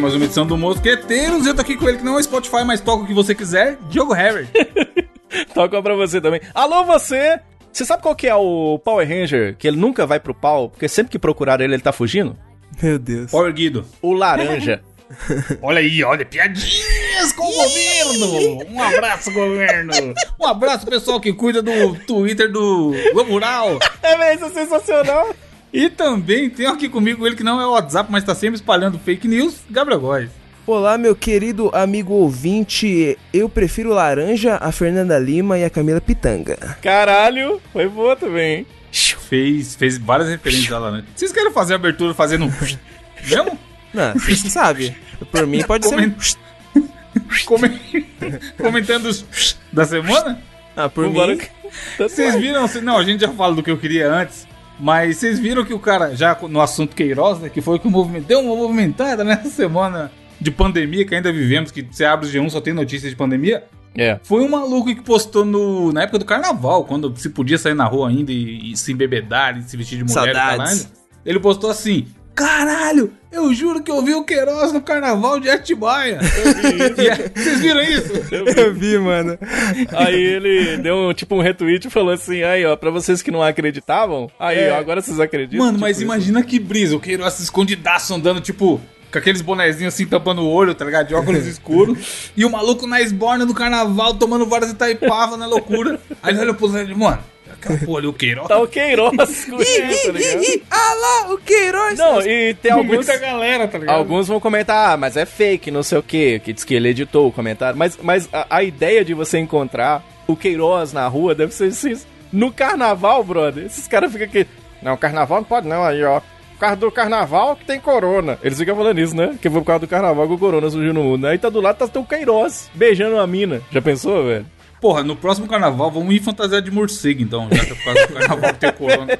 Ouvindo mais uma edição do Mosqueteiros. Eu tô aqui com ele que não é Spotify, mas toca o que você quiser, Diogo Harry. Toca pra você também. Alô, você! Você sabe qual que é o Power Ranger? Que ele nunca vai pro pau, porque sempre que procuraram ele, ele tá fugindo? Meu Deus. Power Guido. O laranja. Olha aí, olha, piadinhas com o governo! Um abraço, governo! Um abraço, pessoal que cuida do Twitter do Globo Rural. é mesmo, sensacional! E também tem aqui comigo ele que não é o WhatsApp, mas tá sempre espalhando fake news, Gabriel Góes. Olá, meu querido amigo ouvinte. Eu prefiro laranja, a Fernanda Lima e a Camila Pitanga. Caralho, foi boa também, hein? Fez, fez várias referências lá, né? Vocês querem fazer a abertura fazendo um... Mesmo? Não, você sabe. Por mim pode Coment... ser. Comen- Comentando os da semana? Ah, por Vambora mim. Tanto Vocês viram? Não, a gente já fala do que eu queria antes. Mas vocês viram que o cara, já no assunto Queiroz, né? Que foi que o movimento deu uma movimentada nessa semana de pandemia que ainda vivemos, que você abre o G1 só tem notícias de pandemia. É. Foi um maluco que postou no, na época do carnaval, quando se podia sair na rua ainda e, e se embebedar e se vestir de mulher. Saudades. Ele postou assim: Caralho, eu juro que eu vi o Queiroz no carnaval de Atibaia. E é- Vocês viram isso? Eu vi, mano. Aí ele deu um, tipo um retweet e falou assim: aí, ó, pra vocês que não acreditavam, aí, É. ó, agora vocês acreditam. Mano, Tipo mas isso. imagina que brisa, o Queiroz escondidaço andando, tipo, com aqueles bonezinhos assim tampando o olho, tá ligado? De óculos escuros. E o maluco na esborna do carnaval tomando várias Itaipava na loucura. Aí ele olha pro Zé e mano, aquela porra ali, o Queiroz. Tá o Queiroz com ele, tá ligado? ah lá, o Queiroz. Não, e tem alguns. Muita galera, tá ligado? Alguns vão comentar, ah, mas é fake, não sei o que, que diz que ele editou o comentário. Mas, mas a, a ideia de você encontrar o Queiroz na rua deve ser assim. No carnaval, brother, esses caras ficam aqui. Não, carnaval não pode não, aí, ó. Por causa do carnaval que tem corona. Eles ficam falando isso, né? Que foi por causa do carnaval que o corona surgiu no mundo. Aí tá do lado, tá o Queiroz beijando uma mina. Já pensou, velho? Porra, no próximo carnaval vamos ir fantasiar de morcego, então, já que é por causa do carnaval que tem corona.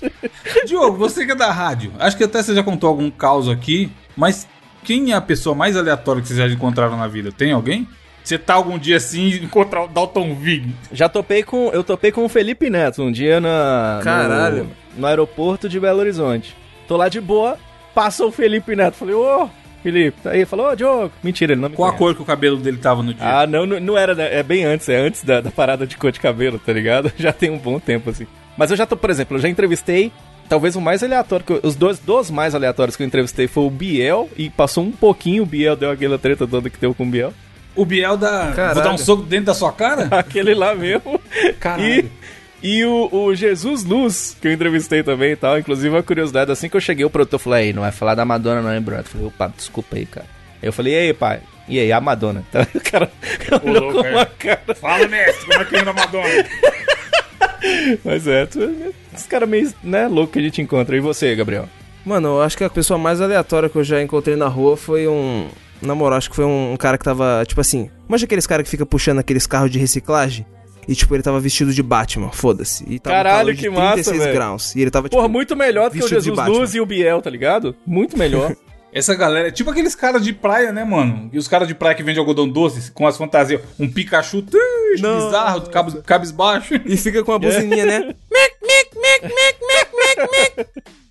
Diogo, você que é da rádio, acho que até você já contou algum caos aqui, mas quem é a pessoa mais aleatória que vocês já encontraram na vida? Tem alguém? Você tá algum dia assim e encontrar o Dalton Vig? Já topei com. Eu topei com o Felipe Neto um dia na. Caralho. No, no aeroporto de Belo Horizonte. Tô lá de boa, passa o Felipe Neto. Falei, ô, Felipe, tá aí. Falou, ô, Diogo. Mentira, ele não me Qual a conhece. cor que o cabelo dele tava no dia? Ah, não, não, era? É bem antes, é antes da, da parada de cor de cabelo, tá ligado? Já tem um bom tempo, assim. Mas eu já tô, por exemplo, eu já entrevistei. Talvez o mais aleatório, que eu- os dois, dos mais aleatórios que eu entrevistei foi o Biel, e passou um pouquinho, o Biel deu aquela treta toda que deu com o Biel. O Biel da. Caralho. Vou dar um soco dentro da sua cara? Aquele lá mesmo. Caralho. E, e o, o Jesus Luz, que eu entrevistei também e tal. Inclusive, uma curiosidade, assim que eu cheguei, o produtor falou, aí, não vai falar da Madonna não, hein, brother? Eu falei, opa, desculpa aí, cara. Eu falei, e aí, pai? E aí, a Madonna? Então, o cara olhou louco, com é. uma cara. Fala, mestre, como é que anda a Madonna? Mas é, tu, esse cara meio, né, louco que a gente encontra. E você, Gabriel? Mano, eu acho que a pessoa mais aleatória que eu já encontrei na rua foi um. Na moral, acho que foi um, um cara que tava, tipo assim. Manja aqueles caras que fica puxando aqueles carros de reciclagem? E, tipo, ele tava vestido de Batman, foda-se. E tava Caralho, calor de que massa, velho. graus. E ele tava, tipo. Porra, muito melhor do que o Jesus. Luz e o Biel, tá ligado? Muito melhor. Essa galera é tipo aqueles caras de praia, né, mano? E os caras de praia que vendem algodão doce com as fantasias. Um Pikachu Não. bizarro, cabos, cabisbaixo. E fica com a buzininha, né? Mic, mic, mic, mic, mic, mic, mic.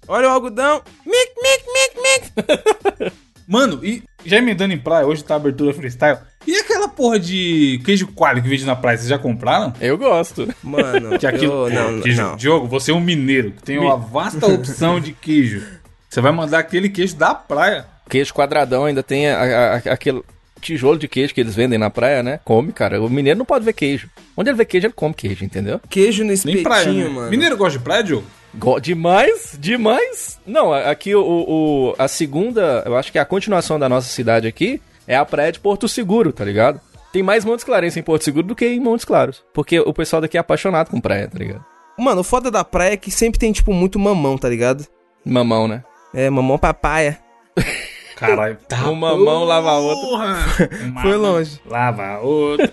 Olha o algodão. Mic, mic, mic, mic. Mano, e já emendando em praia, hoje tá a abertura freestyle. E aquela porra de queijo coalho que vende na praia, vocês já compraram? eu gosto. Mano, Que aquilo, eu, não, queijo, não. Diogo, você é um mineiro que tem uma vasta opção de queijo. Você vai mandar aquele queijo da praia. Queijo quadradão ainda tem a- a- a- aquele tijolo de queijo que eles vendem na praia, né? Come, cara. O mineiro não pode ver queijo. Onde ele vê queijo, ele come queijo, entendeu? Queijo no Nem espetinho, praia, né? mano. Mineiro gosta de praia, Diogo? Go- demais, demais. Não, aqui o, o- a segunda, eu acho que a continuação da nossa cidade aqui é a praia de Porto Seguro, tá ligado? Tem mais Montes Claros em Porto Seguro do que em Montes Claros. Porque o pessoal daqui é apaixonado com praia, tá ligado? Mano, o foda da praia é que sempre tem, tipo, muito mamão, tá ligado? Mamão, né? É, mamão papaya. Caralho, tá. Uma mão lava a outra. Foi longe. Lava a outra.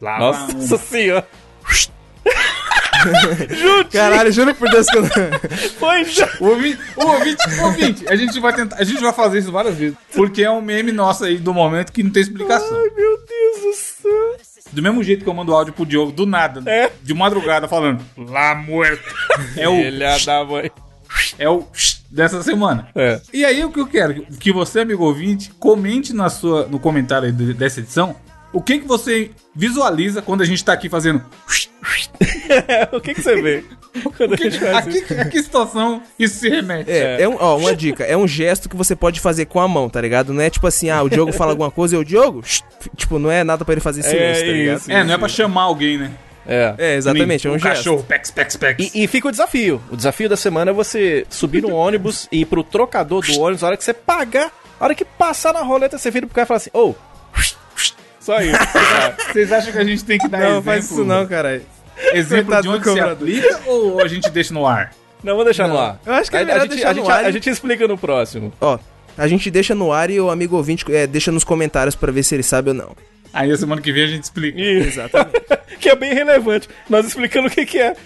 Lá Nossa uma. senhora. Caralho, juro por Deus que eu não... Foi. O ouvinte, o ouvinte, o ouvinte, a gente vai tentar, a gente vai fazer isso várias vezes, porque é um meme nosso aí do momento que não tem explicação. Ai, meu Deus do céu. Do mesmo jeito que eu mando áudio pro Diogo, do nada, É. de madrugada, falando, lá muerto. É o, Filha da mãe. é o dessa semana. É. E aí o que eu quero, que você, amigo ouvinte, comente na sua, no comentário dessa edição, o que que você visualiza quando a gente tá aqui fazendo... o que, que você vê? Quando a gente faz A isso? que, a que situação isso se remete? É, é um, ó, uma dica, é um gesto que você pode fazer com a mão, tá ligado? Não é tipo assim, ah, o Diogo fala alguma coisa e o Diogo, tipo, não é nada pra ele fazer silêncio, tá ligado? isso. É, não é pra chamar alguém, né? É. É, exatamente, é um um gesto. cachorro, pex, pex, pex. E, e fica o desafio. O desafio da semana é você subir no ônibus e ir pro trocador do ônibus, a hora que você pagar, a hora que passar na roleta, você vira pro cara e fala assim, ô, só isso. Vocês acham que a gente tem que dar Não, exemplo? faz isso não, caralho. Exemplo Coitado de do onde se aplica ou a gente deixa no ar? Não, vou deixar no ar. Eu acho que é a, melhor a gente, deixar a, no gente, ar a, e- gente explica no próximo. Ó, a gente deixa no ar e o amigo ouvinte é, deixa nos comentários pra ver se ele sabe ou não. Aí a semana que vem a gente explica. Exatamente. que é bem relevante. Nós explicando o que, que é.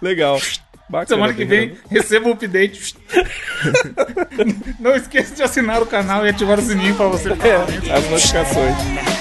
Legal. Bacana, Semana que vem, receba o update. Não esqueça de assinar o canal e ativar o sininho pra você. É, as notificações.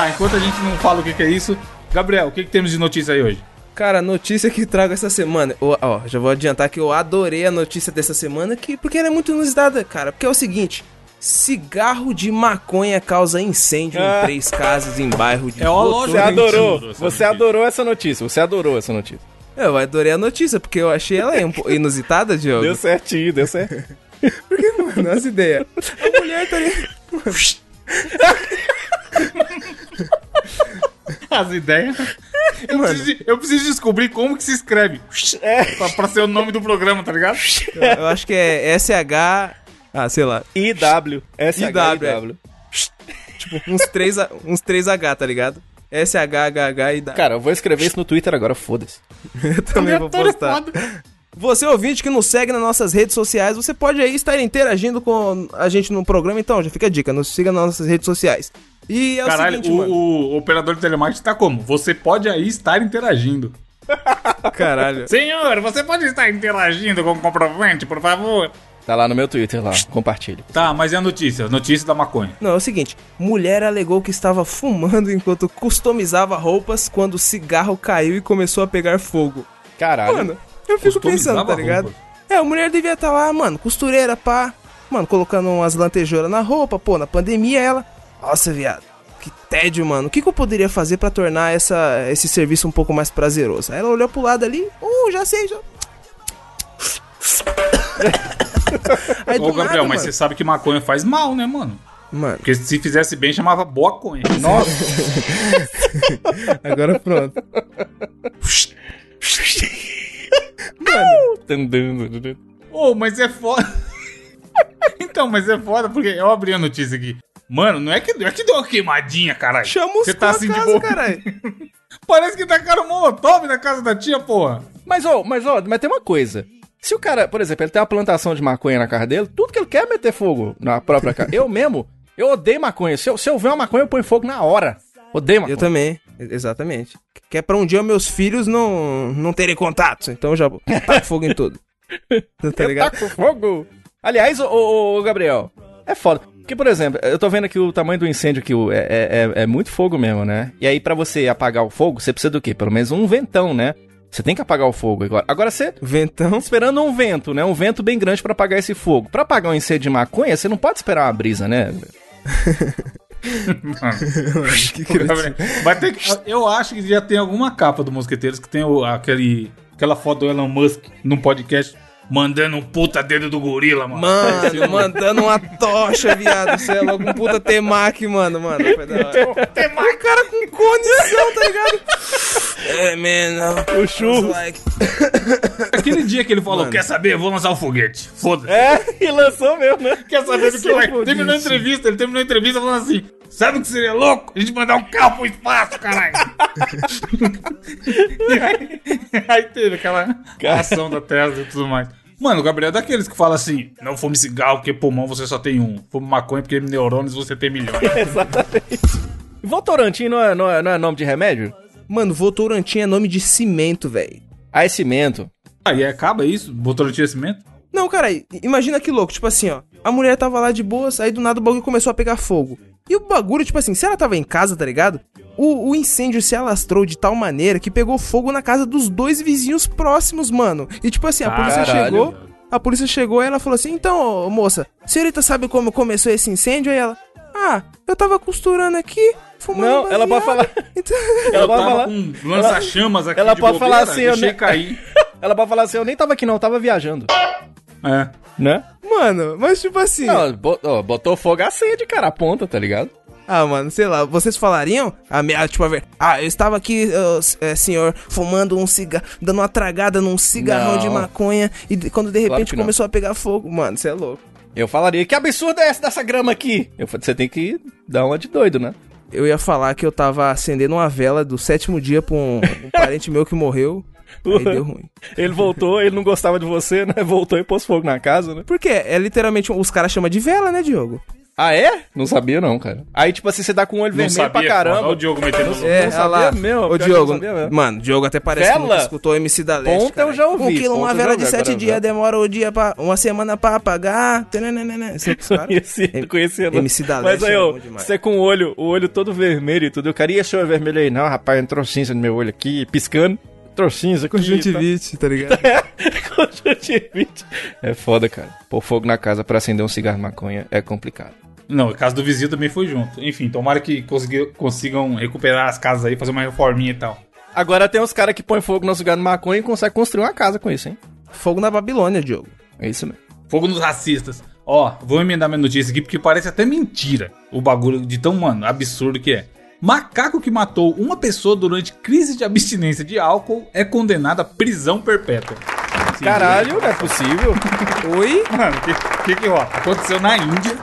Tá, enquanto a gente não fala o que, que é isso, Gabriel, o que, que temos de notícia aí hoje? Cara, a notícia que trago essa semana. Ó, ó, já vou adiantar que eu adorei a notícia dessa semana, que, porque ela é muito inusitada, cara. Porque é o seguinte: cigarro de maconha causa incêndio Ah. em três casas em bairro de É ó. Você adorou. Você adorou essa notícia. Você adorou essa notícia. Eu adorei a notícia, porque eu achei ela inusitada, Diogo. Deu certinho, deu certo. Nossa ideia. A mulher tá ali. As ideias. Eu preciso, de- eu preciso descobrir como que se escreve. É. Pra, pra ser o nome do programa, tá ligado? Eu acho que é SH. Ah, sei lá. IW. S-H-I-W. Tipo, uns 3 uns 3H, tá ligado? SHHH e W. Cara, eu vou escrever isso no Twitter agora, foda-se. Eu também vou postar. Você ouvinte que nos segue nas nossas redes sociais, você pode aí estar interagindo com a gente no programa, então já fica a dica, nos siga nas nossas redes sociais. E é Caralho, o seguinte, o, mano. o operador de telemarketing tá como? Você pode aí estar interagindo. Caralho. Senhor, você pode estar interagindo com o comprovante, por favor? Tá lá no meu Twitter, lá. Compartilha. Tá, mas é a notícia? Notícia da maconha. Não, é o seguinte, mulher alegou que estava fumando enquanto customizava roupas quando o cigarro caiu e começou a pegar fogo. Caralho. Mano, eu fico pensando, tá ligado? É, a mulher devia estar lá, mano, costureira, pá. Mano, colocando umas lantejouras na roupa, pô, na pandemia ela. Nossa, viado. Que tédio, mano. O que, que eu poderia fazer pra tornar essa, esse serviço um pouco mais prazeroso? Aí ela olhou pro lado ali, uh, já sei, já. Aí do Ô, Gabriel, nada, mas mano. você sabe que maconha faz mal, né, mano? Mano, Porque se fizesse bem, chamava boa conha. Nossa. agora pronto. Ô, mas é foda. então, mas é foda porque eu abri a notícia aqui. Mano, não é que, não é que deu uma queimadinha, caralho. Chama os Você tá assim de boa. caralho. Parece que tacaram molotov na casa da tia, porra. Mas, ó, mas, ó, mas tem uma coisa. Se o cara, por exemplo, ele tem uma plantação de maconha na casa dele, tudo que ele quer é meter fogo na própria casa. Eu mesmo, eu odeio maconha. Se eu, se eu ver uma maconha, eu ponho fogo na hora. Odeio maconha. Eu também, exatamente. Que é pra um dia meus filhos não, não terem contatos. Então eu já taco fogo em tudo. Tá Eu ligado? taco fogo. Aliás, ô, ô, Gabriel, é foda. Porque, por exemplo, eu tô vendo aqui o tamanho do incêndio o- é, é, é- é muito fogo mesmo, né? E aí, pra você apagar o fogo, você precisa do quê? Pelo menos um ventão, né? Você tem que apagar o fogo agora. Agora você Ventão. esperando um vento, né? Um vento bem grande pra apagar esse fogo. Pra apagar um incêndio de maconha, você não pode esperar uma brisa, né? que que Gabriel, Vai ter que, eu acho que já tem alguma capa do Mosqueteiros que tem o, aquele, aquela foto do Elon Musk num podcast mandando um puta dedo do gorila, mano. Mano, mandando uma tocha, viado. Você é logo um puta temaki, mano, mano. Temaki, cara com condição, tá ligado? É, man. O churro. Like... Aquele dia que ele falou, Mano. quer saber, vou lançar o foguete. Foda-se. É, e lançou mesmo, né? Quer saber do que vai? foguete. Terminou a entrevista, ele terminou a entrevista falando assim, sabe o que seria louco? A gente mandar um carro pro espaço, caralho. aí, aí teve aquela ação da Tesla e tudo mais. Mano, o Gabriel é daqueles que fala assim, não fume cigarro porque pulmão você só tem um. Fume maconha porque neurônios você tem milhões. E Votorantim não é, não, é, não é nome de remédio? Mano, Votorantim é nome de cimento, velho. Ah, é cimento. Aí acaba isso? Botou no cimento? Não, cara, imagina que louco. Tipo assim, ó. A mulher tava lá de boas, aí do nada o bagulho começou a pegar fogo. E o bagulho, tipo assim, se ela tava em casa, tá ligado? O, o incêndio se alastrou de tal maneira que pegou fogo na casa dos dois vizinhos próximos, mano. E tipo assim, a polícia Caralho. chegou. A polícia chegou e ela falou assim: Então, moça, senhorita sabe como começou esse incêndio? Aí ela, ah, eu tava costurando aqui, fumando. Não, ela pode baseado." falar. Então, Ela pode falar. com lança-chamas aqui ela de pode bobeira, falar assim, eu nem- cair. Ela pode falar assim, eu nem tava aqui não, eu tava viajando. É. Né? mano, mas tipo assim. Não, botou fogo acende, cara, a ponta, tá ligado? Ah, mano, sei lá, vocês falariam? A minha, tipo, a ver, ah, eu estava aqui, s- é, senhor, fumando um cigarro, dando uma tragada num cigarrão Não. de maconha, e de- quando de repente não. começou a pegar fogo. Mano, você é louco. Eu falaria, que absurdo é esse dessa grama aqui? Eu falei, você tem que dar uma de doido, né? Eu ia falar que eu tava acendendo uma vela do sétimo dia pra um, um parente meu que morreu. Aí deu ruim. Ele voltou, ele não gostava de você, né? Voltou e pôs fogo na casa, né? Porque é literalmente, os caras chamam de vela, né, Diogo? Ah, é? Não sabia não, cara. Aí, tipo assim, você dá com o olho Não vermelho sabia, pra caramba. Olha o Diogo metendo os É, não olha lá. sabia mesmo, Ô, que eu Diogo, não sabia mesmo. mano, Diogo até parece que Vela? nunca escutou o MC da Leste, Ponta eu cara. já ouvi, Um quilo, uma eu vela já de sete dias, vela. demora o dia pra, uma semana pra apagar. Conhecia, não conhecia não. MC da Mas Leste aí, é ó, demais. você com o olho, o olho todo vermelho e tudo. Eu queria esse olho vermelho aí. Não, rapaz, entrou cinza no meu olho aqui, piscando. Entrou cinza. Conjuntivite, tá ligado? Tá? Conjuntivite. É foda, cara. Pôr fogo na casa pra acender um cigarro de maconha é complicado. Não, o caso do vizinho também foi junto. Enfim, tomara que consigam recuperar as casas aí, fazer uma reforminha e tal. Agora tem uns caras que põem fogo no cigarro de maconha e conseguem construir uma casa com isso, hein? Fogo na Babilônia, Diogo. É isso mesmo. Fogo nos racistas. Ó, vou emendar minha notícia aqui porque parece até mentira o bagulho de tão, mano, absurdo que é. Macaco que matou uma pessoa durante crise de abstinência de álcool é condenado à prisão perpétua. Sim, Caralho, não é possível. Oi? Mano, o que, que que rola? Aconteceu na Índia.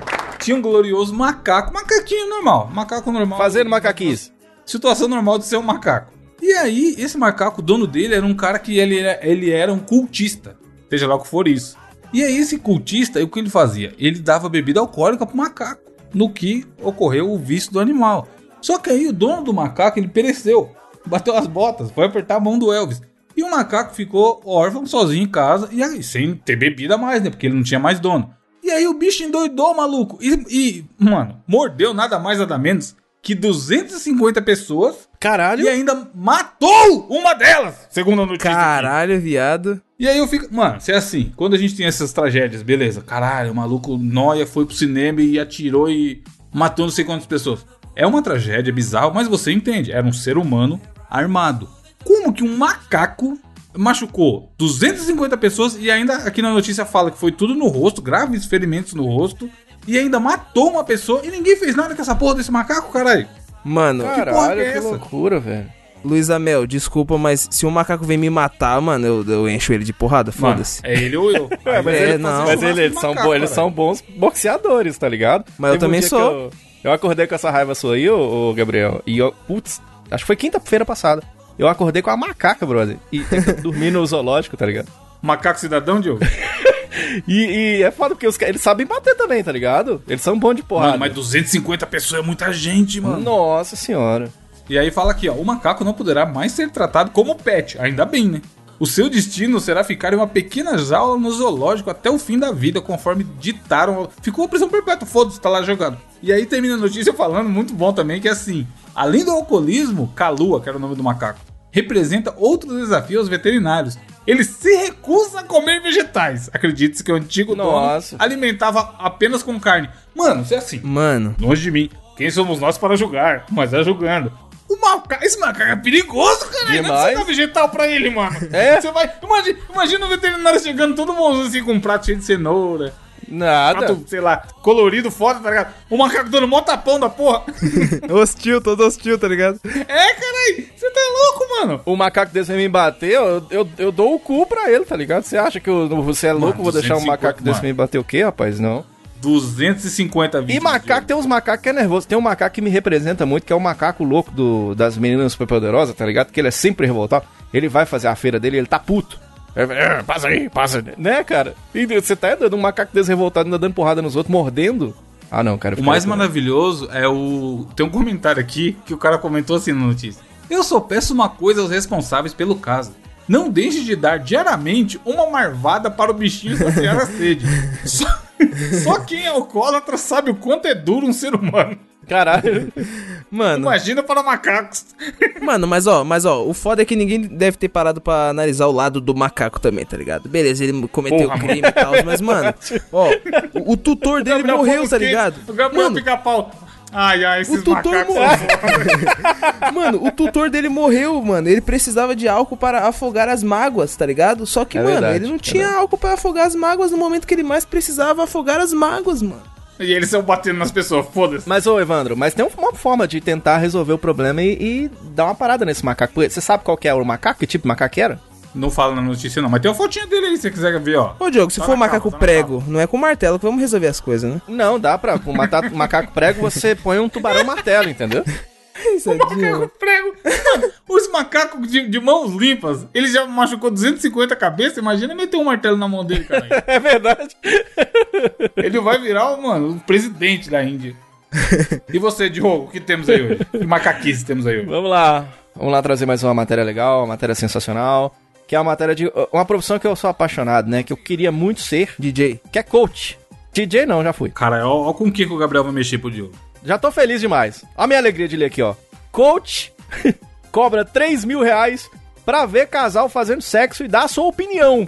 Tinha um glorioso macaco, macaquinho normal, macaco normal. Fazendo macaquice. Situação normal de ser um macaco. E aí, esse macaco, o dono dele, era um cara que ele era, ele era um cultista. Seja lá o que for isso. E aí, esse cultista, o que ele fazia? Ele dava bebida alcoólica pro macaco. No que ocorreu o vício do animal. Só que aí, o dono do macaco, ele pereceu. Bateu as botas, foi apertar a mão do Elvis. E o macaco ficou órfão, sozinho em casa, e aí, sem ter bebida mais, né? Porque ele não tinha mais dono. E aí o bicho endoidou, maluco. E, e, mano, mordeu nada mais, nada menos que 250 pessoas Caralho. e ainda matou uma delas, segundo a notícia. aqui. Caralho, viado. E aí eu fico. Mano, se é assim, quando a gente tem essas tragédias, beleza, caralho, o maluco Noia foi pro cinema e atirou e matou não sei quantas pessoas. É uma tragédia bizarra, mas você entende, era um ser humano armado. Como que um macaco machucou 250 pessoas e ainda aqui na notícia fala que foi tudo no rosto, graves ferimentos no rosto, e ainda matou uma pessoa e ninguém fez nada com essa porra desse macaco, caralho? Mano, porra Caralho, é que, essa? loucura, velho. Luiz Amel, desculpa, mas se um macaco vem me matar, mano, eu, eu encho ele de porrada, foda-se. é ele ou eu. É, mas, É, ele- não. mas ele- eles, são, bo- eles são bons boxeadores, tá ligado? Mas eu Teve um também sou. que Eu, eu acordei com essa raiva sua aí, ô, ô, Gabriel, e eu, putz, acho que foi quinta-feira passada. Eu acordei com a macaca, brother. E dormi no zoológico, tá ligado? Macaco cidadão, Diogo? E, e é foda porque os, eles sabem bater também, tá ligado? Eles são bons de porrada. Mano, mas 250 pessoas é muita gente, mano. Nossa senhora. E aí fala aqui, ó, o macaco não poderá mais ser tratado como pet, ainda bem, né? O seu destino será ficar em uma pequena jaula no zoológico até o fim da vida, conforme ditaram. Ficou a prisão perpétua, foda-se, tá lá jogando. E aí termina a notícia falando, muito bom também, que é assim: além do alcoolismo, Kalua, que era o nome do macaco, representa outro desafio aos veterinários. Ele se recusa a comer vegetais. Acredite-se que o antigo Nossa. dono alimentava apenas com carne. Mano, isso é assim. Mano, Longe de mim. Quem somos nós para julgar? Mas é julgando. O macaco, esse macaco é perigoso, cara. Não Demais. você dá vegetal pra ele, mano. É? Você vai. Imagina, imagina o veterinário chegando todo mundo assim com um prato cheio de cenoura. Nada. Prato, sei lá, colorido, foda, tá ligado? O macaco dando mó tapão da porra. hostil, todo hostil, tá ligado? É, caralho. Você tá louco, mano. O macaco desse me bater, eu, eu, eu dou o cu pra ele, tá ligado? Você acha que eu, você é louco, vou deixar um 250, macaco desse mano. me bater o quê, rapaz? Não. 250 E vídeos. macaco, tem uns macacos que é nervoso. Tem um macaco que me representa muito, que é o macaco louco do, das meninas superpoderosas, tá ligado? Que ele é sempre revoltado. Ele vai fazer a feira dele e ele tá puto. É, é, passa aí, passa. Né, cara? E você tá dando um macaco desse revoltado, ainda dando porrada nos outros, mordendo. Ah, não, cara. O mais maravilhoso é o. Tem um comentário aqui que o cara comentou assim na notícia. Eu só peço uma coisa aos responsáveis pelo caso. Não deixe de dar diariamente uma marvada para o bichinho saciar a sede. Só, só quem é alcoólatra sabe o quanto é duro um ser humano. Caralho. Mano, Imagina para macacos. mano, mas ó, mas ó, o foda é que ninguém deve ter parado pra analisar o lado do macaco também, tá ligado? Beleza, ele cometeu Porra, crime e tal, mas, mano, ó, o, o tutor dele Gabriel morreu, tá ligado? O Gabriel Mano, pica-pau. Ai, ai, esses O tutor morreu. Mano, o tutor dele morreu, mano. Ele precisava de álcool para afogar as mágoas, tá ligado? Só que, É mano, verdade, ele não é tinha verdade. álcool para afogar as mágoas no momento que ele mais precisava afogar as mágoas, mano. E eles são batendo nas pessoas, foda-se. Mas, ô, Evandro, mas tem uma forma de tentar resolver o problema e, e dar uma parada nesse macaco. Você sabe qual que é o macaco? Que tipo de macaco era? Não fala na notícia não, mas tem uma fotinha dele aí se você quiser ver, ó. Ô, Diogo, se Tá for macaco capa, tá prego, não é com martelo que vamos resolver as coisas, né? Não, dá pra. Com matar macaco prego, você põe um tubarão martelo, entendeu? Isso é Macaco prego. Mano, os macacos de, de mãos limpas, ele já machucou 250 cabeças. Imagina meter um martelo na mão dele, cara. É verdade. Ele vai virar, mano, o presidente da Índia. E você, Diogo, o que temos aí hoje? Que macaquice temos aí hoje? Vamos lá. Vamos lá trazer mais uma matéria legal, uma matéria sensacional. Que é uma matéria de. Uma profissão que eu sou apaixonado, né? Que eu queria muito ser, DJ. que é coach. DJ não, já fui. Cara, ó, ó com o que, que o Gabriel vai mexer pro Diogo. Já tô feliz demais. Olha a minha alegria de ler aqui, ó. Coach cobra 3 mil reais pra ver casal fazendo sexo e dar a sua opinião.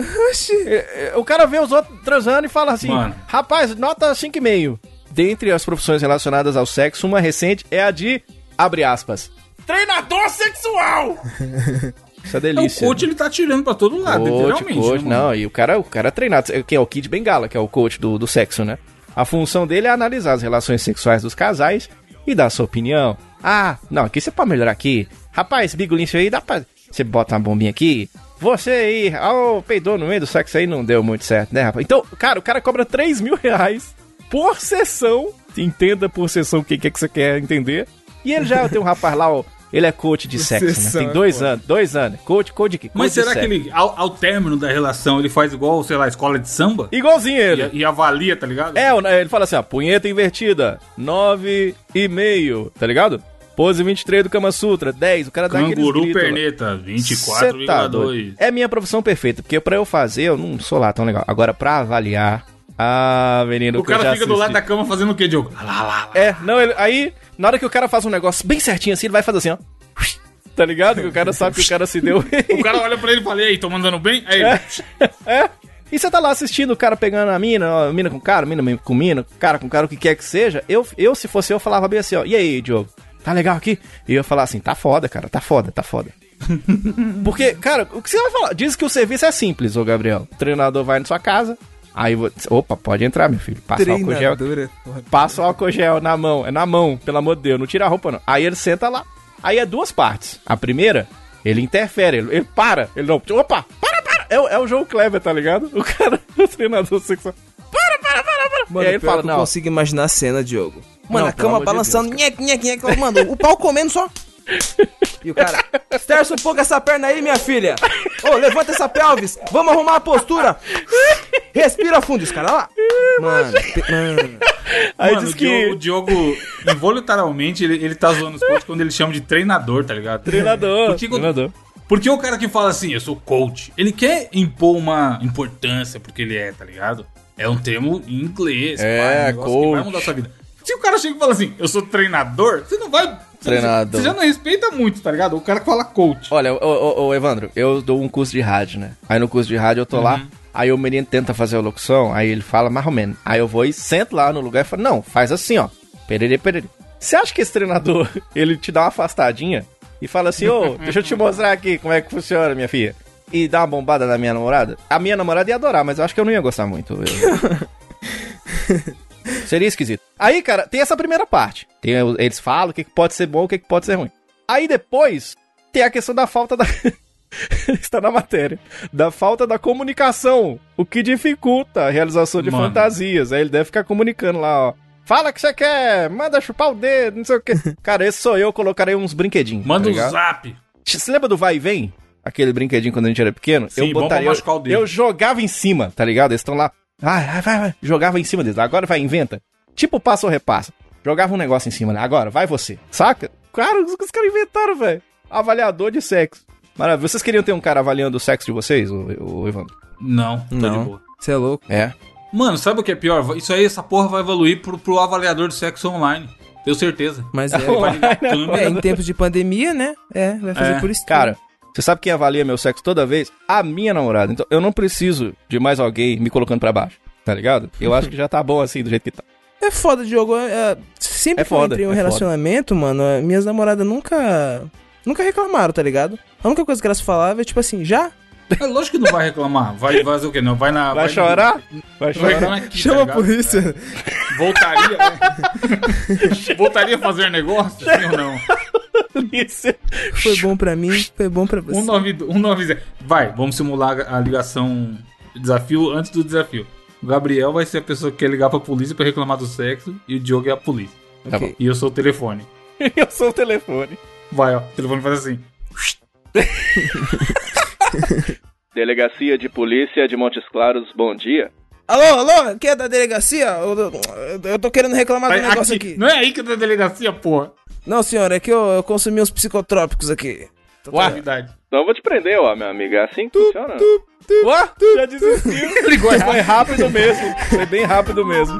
É, é, O cara vê os outros transando e fala assim: Mano. rapaz, nota 5,5. Dentre as profissões relacionadas ao sexo, uma recente é a de, abre aspas, treinador sexual. Isso é É, o delícia. coach, ele tá atirando pra todo lado, Coach, literalmente. coach, né, não, e o cara, o cara é treinado, que é o Kid Bengala, que é o coach do, do sexo, né? A função dele é analisar as relações sexuais dos casais e dar sua opinião. Ah, não, aqui você pode melhorar aqui. Rapaz, bigolinho aí dá pra... Você bota uma bombinha aqui. Você aí, ó, peidou no meio do sexo aí, não deu muito certo, né, rapaz? Então, cara, o cara cobra 3 mil reais por sessão. Entenda por sessão o que, que é que você quer entender. E ele já tem um rapaz lá, ó, ele é coach de sexo, né? Tem dois pô. anos, dois anos. Coach, coach de quê? Mas será que ele, ao, ao término da relação, ele faz igual, sei lá, escola de samba? Igualzinho ele. E, e avalia, tá ligado? É, ele fala assim, ó, punheta invertida, 9,5, tá ligado? Pose 23 do Kama Sutra, 10, o cara dá Canguru gritos lá. perneta, Cê tá doido. 24,2. É minha profissão perfeita, porque pra eu fazer, eu não sou lá tão legal. Agora, pra avaliar, ah, menino, o cara fica do assisti. lado da cama fazendo o quê, Diogo? Lá, lá, lá. É, não, ele- aí, na hora que o cara faz um negócio bem certinho assim, ele vai fazer assim, ó. Tá ligado? Que o cara sabe que o cara se deu. O cara olha pra ele e fala, e aí, tô mandando bem? Aí, É. E você tá lá assistindo o cara pegando a mina, ó, mina com cara, mina com mina, cara com cara, o que quer que seja. Eu, eu se fosse eu, falava bem assim, ó. E aí, Diogo? Tá legal aqui? E eu ia falar assim, tá foda, cara, tá foda, tá foda. Porque, cara, o que você vai falar? Diz que o serviço é simples, ô Gabriel. O treinador vai na sua casa, aí você. Opa, pode entrar, meu filho. Passa o álcool gel. Treinadora. Passa o álcool gel na mão. É na mão, pelo amor de Deus. Não tira a roupa, não. Aí ele senta lá. Aí é duas partes. A primeira, ele interfere. Ele, ele para. Ele não. Opa! Para, para! É, o- é o João Kleber, tá ligado? O cara, o treinador sexual. Para, para, para, para! Mano, e aí ele fala, que eu não. consigo imaginar a cena, Diogo. Mano, Não, a cama amor de balançando, Deus, nheque, nheque, nheque, mano, o pau comendo só. E o cara, esterça um pouco essa perna aí, minha filha. Ô, levanta essa pelvis, vamos arrumar a postura. Respira fundo, os caras lá. Mano, mano. Aí Mano, diz o que. Diogo, o Diogo, involuntariamente, ele, ele tá zoando os coaches quando ele chama de treinador, tá ligado? Treinador. Por que que eu- treinador. Porque o cara que fala assim, eu sou coach, ele quer impor uma importância porque ele é, tá ligado? É um termo em inglês, É, pá, um negócio que vai coach. mudar a sua vida. Se o cara chega e fala assim, eu sou treinador, você não vai... você- Treinador. Você já não respeita muito, tá ligado? O cara que fala coach. Olha, ô, ô, ô, Evandro, eu dou um curso de rádio, né? Aí no curso de rádio eu tô lá, aí o menino tenta fazer a locução, aí ele fala mais ou menos. Aí eu vou e sento lá no lugar e falo, não, faz assim, ó. Perere, perere. Você acha que esse treinador, ele te dá uma afastadinha e fala assim, ô, deixa eu te mostrar aqui como é que funciona, minha filha. E dá uma bombada na minha namorada. A minha namorada ia adorar, mas eu acho que eu não ia gostar muito. Eu- Seria esquisito. Aí, cara, tem essa primeira parte. Tem eles falam o que que pode ser bom, o que que pode ser ruim. Aí depois tem a questão da falta da. Está na matéria. Da falta da comunicação. O que dificulta a realização de Mano. fantasias. Aí ele deve ficar comunicando lá, ó. Fala que você quer, manda chupar o dedo, não sei o quê. Cara, esse sou eu, colocarei uns brinquedinhos. Manda tá um zap. Você lembra do vai e vem? Aquele brinquedinho quando a gente era pequeno? Sim, machucar o dedo. eu jogava em cima, tá ligado? Eles estão lá. Vai, vai, vai, vai. Jogava em cima deles. Agora vai, inventa. Tipo passa ou repassa. Jogava um negócio em cima, né? Agora, vai você. Saca? Cara, os, os caras inventaram, velho. Avaliador de sexo. Maravilha. Vocês queriam ter um cara avaliando o sexo de vocês, o, o Evandro? Não, tô de Não. boa. Você é louco. É. Mano, sabe o que é pior? Isso aí, essa porra vai evoluir pro, pro avaliador de sexo online. Tenho certeza. Mas é. É, câmera. em tempos de pandemia, né? É, vai fazer É. por isso. Cara, você sabe quem avalia meu sexo toda vez? A minha namorada. Então eu não preciso de mais alguém me colocando pra baixo. Tá ligado? Eu acho que já tá bom assim, do jeito que tá. É foda, Diogo. É, sempre É que eu foda, entrei em um é foda. relacionamento, mano, é, minhas namoradas nunca. Nunca reclamaram, tá ligado? A única coisa que elas falavam é tipo assim, já? É lógico que não vai reclamar. Vai fazer o quê? Não, vai na. Vai no- chorar? Vai Vai chorar? aqui, Chama tá a polícia. Voltaria, né? Voltaria a fazer negócio? Sim ou não? Foi bom pra mim, foi bom pra você. 192 190. Vai, vamos simular a ligação desafio antes do desafio. O Gabriel vai ser a pessoa que quer ligar pra polícia pra reclamar do sexo e o Diogo é a polícia. Tá Ok. E eu sou o telefone. Eu sou o telefone. Vai, ó. O telefone faz assim. Delegacia de Polícia de Montes Claros, bom dia. Alô, alô, quem é da delegacia? Eu, eu- eu tô querendo reclamar Vai do negócio aqui. Não é aí que é da delegacia, porra. Não, senhor, é que eu, eu consumi uns psicotrópicos aqui. Verdade. Então eu vou te prender, ó, meu amigo. É assim que funciona. Ué, já desistiu. Ligou. Foi rápido mesmo. Foi bem rápido mesmo.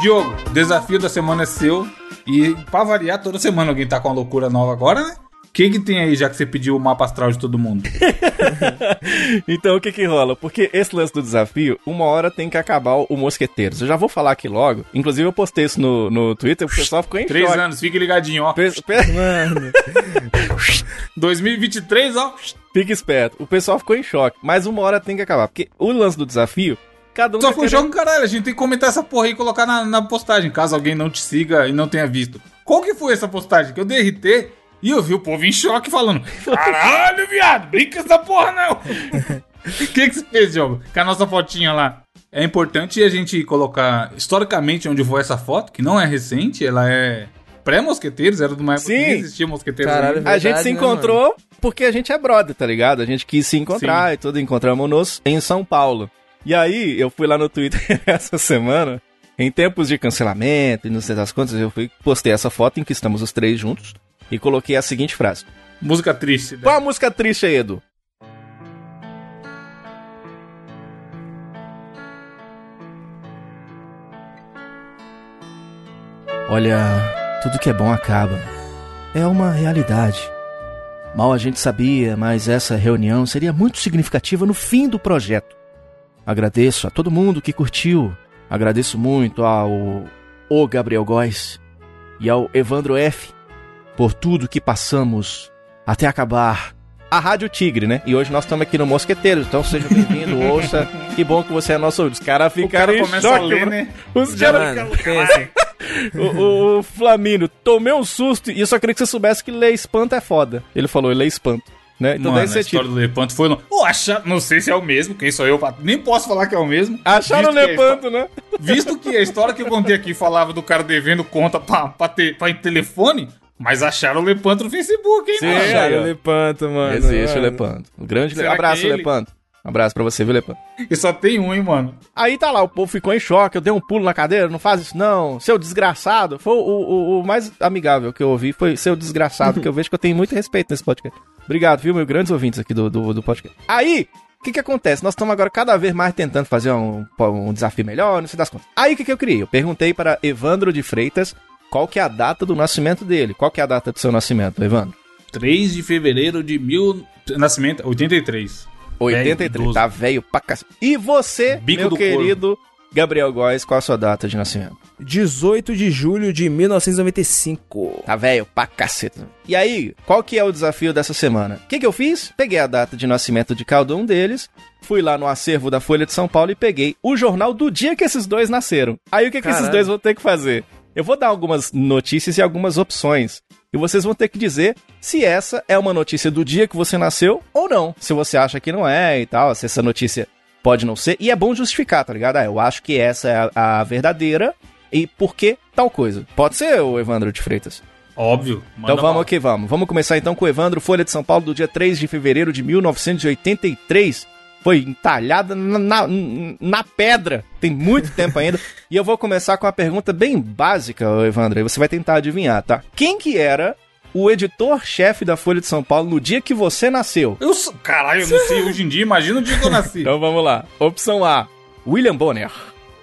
Diogo, o desafio da semana é seu. E pra variar, toda semana alguém tá com uma loucura nova agora, né? O que que tem aí, já que você pediu o mapa astral de todo mundo? Então o que que rola? Porque esse lance do desafio, uma hora tem que acabar o Mosqueteiros. Eu já vou falar aqui logo. Inclusive eu postei isso no, no Twitter, o pessoal ficou em Três choque. anos, fique ligadinho, ó. Pe- pe- Mano, 2023, ó. Fique esperto. O pessoal ficou em choque. Mas uma hora tem que acabar. Porque o lance do desafio, cada um Só tá foi querendo- jogo, caralho. A gente tem que comentar essa porra aí e colocar na, na postagem, caso alguém não te siga e não tenha visto. Qual que foi essa postagem? Que eu dei RT e eu vi o povo em choque falando: Caralho, viado, brinca essa porra não. O que, que você fez, jogo? Com a nossa fotinha lá. É importante a gente colocar historicamente onde foi essa foto, que não é recente, ela é pré-mosqueteiros, era de uma época Sim. que existia mosqueteiros Caralho, ainda. A gente Verdade, se né, encontrou porque a gente é brother, tá ligado? A gente quis se encontrar Sim. e tudo. Encontramos-nos em São Paulo. E aí, eu fui lá no Twitter essa semana, em tempos de cancelamento e não sei das quantas, eu fui, postei essa foto em que estamos os três juntos e coloquei a seguinte frase. Música triste. né? Qual a música triste aí, Edu? Olha, tudo que é bom acaba. É uma realidade. Mal a gente sabia, mas essa reunião seria muito significativa no fim do projeto. Agradeço a todo mundo que curtiu. Agradeço muito ao O Gabriel Góes e ao Evandro F por tudo que passamos até acabar a Rádio Tigre, né? E hoje nós estamos aqui no Mosqueteiros, então seja bem-vindo, ouça. Que bom que você é nosso ouvinte. Os caras ficaram cara em choque, ler, né? Os caras... mano, pensa. O, o, o Flamínio, tomei um susto e eu só queria que você soubesse que ler espanto é foda. Ele falou, ler espanto. Né? Então Mano, daí a você história tira. do Lepanto foi... No... Oh, acha... Não sei se é o mesmo, quem sou eu? Nem posso falar que é o mesmo. Acharam o a Lepanto, né? Visto que a história que eu contei aqui falava do cara devendo conta pra, pra, ter, pra telefone, mas acharam o Lepanto no Facebook, hein, Sim. mano? Acharam o Lepanto, mano. Existe o mano. Lepanto. Um grande. Será abraço, é ele? Lepanto. Um abraço pra você, viu, Lepanto? E só tem um, hein, mano. Aí tá lá, o povo ficou em choque, eu dei um pulo na cadeira, não faz isso não, seu desgraçado. Foi o, o, o mais amigável que eu ouvi, foi seu desgraçado, que eu vejo que eu tenho muito respeito nesse podcast. Obrigado, viu, meus grandes ouvintes aqui do, do, do podcast. Aí, o que que acontece? Nós estamos agora cada vez mais tentando fazer um, um desafio melhor, não sei das contas. Aí, o que que eu criei? Eu perguntei para Evandro de Freitas qual que é a data do nascimento dele. Qual que é a data do seu nascimento, Evandro? 3 de fevereiro de mil... Nascimento, 83. 83, idoso. tá velho pra cacete. E você, Bico meu do querido Gabriel Góes, qual a sua data de nascimento? 18 de julho de 1995. Tá velho pra cacete. E aí, qual que é o desafio dessa semana? O que, que eu fiz? Peguei a data de nascimento de cada um deles, fui lá no acervo da Folha de São Paulo e peguei o jornal do dia que esses dois nasceram. Aí o que, que esses dois vão ter que fazer? Eu vou dar algumas notícias e algumas opções. E vocês vão ter que dizer se essa é uma notícia do dia que você nasceu ou não. Se você acha que não é e tal, se essa notícia pode não ser. E é bom justificar, tá ligado? Ah, eu acho que essa é a, a verdadeira e por que tal coisa. Pode ser, o Evandro de Freitas? Óbvio. Então vamos bala. que vamos. Vamos começar então com o Evandro, Folha de São Paulo, do dia 3 de fevereiro de 1983. Foi entalhada na, na, na pedra. Tem muito tempo ainda. E eu vou começar com uma pergunta bem básica, Evandro. E você vai tentar adivinhar, tá? Quem que era o editor-chefe da Folha de São Paulo no dia que você nasceu? Eu sou... Caralho, eu não sei hoje em dia. Imagina o dia que eu nasci. Então vamos lá. Opção A, William Bonner.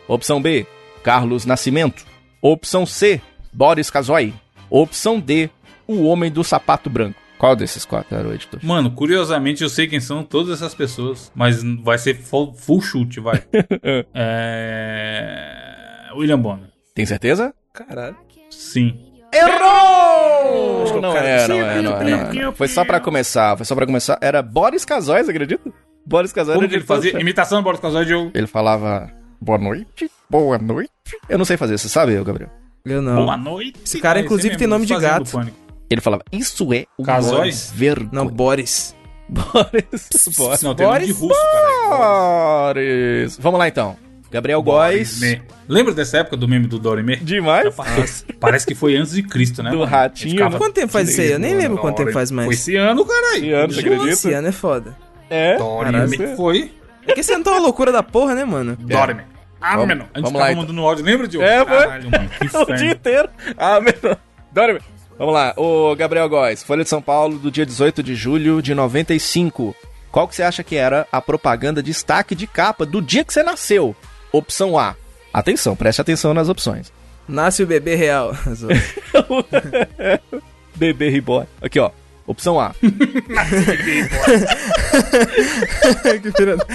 Opção B, Carlos Nascimento. Opção C, Boris Casoy. Opção D, o Homem do Sapato Branco. Qual desses quatro era o editor? Mano, curiosamente eu sei quem são todas essas pessoas, mas vai ser full, full chute, vai. é... William Bonner. Tem certeza? Caralho. Sim. Errou! Acho que o Não cara- é, não é, não é, não é. Foi só pra começar, foi só pra começar. Era Boris você acredita? Boris Casoy Como que ele fazia? Imitação do Boris de eu... Ele falava boa noite, boa noite. Eu não sei fazer, você sabe, Gabriel? Eu não. Boa noite. Esse cara, inclusive, mesmo, tem nome de gato. Ele falava, isso é Casoy? vergonha. Não, Boris. Boris. Boris. Não, tem nome de Boris russo, cara. Boris. Vamos lá então. Gabriel Góes. Dorime. Lembra dessa época do meme do Dorime? Demais. Parece que foi antes de Cristo, né? Do mano? ratinho, Ficava-? Quanto tempo faz isso aí? Eu nem lembro quanto tempo faz Foi mais. esse ano, caralho. Esse ano, você acredita? Esse ano é foda. É. Dorime. Caralho. Foi. É que esse ano tá uma loucura da porra, né, mano? Dorime. Ah, Vamos- mano. A gente vamos ficava mandando áudio. Lembra, Diogo? É, foi. Caralho, mano. Que O dia inteiro. Ah, meu. Dorme. Vamos lá. O Gabriel Góes, Folha de São Paulo, do dia 18 de julho de 95. Qual que você acha que era a propaganda destaque de capa do dia que você nasceu? Opção A. Atenção, preste atenção nas opções. Nasce o bebê real. Bebê Reborn. Aqui, ó. Opção A. que filha da-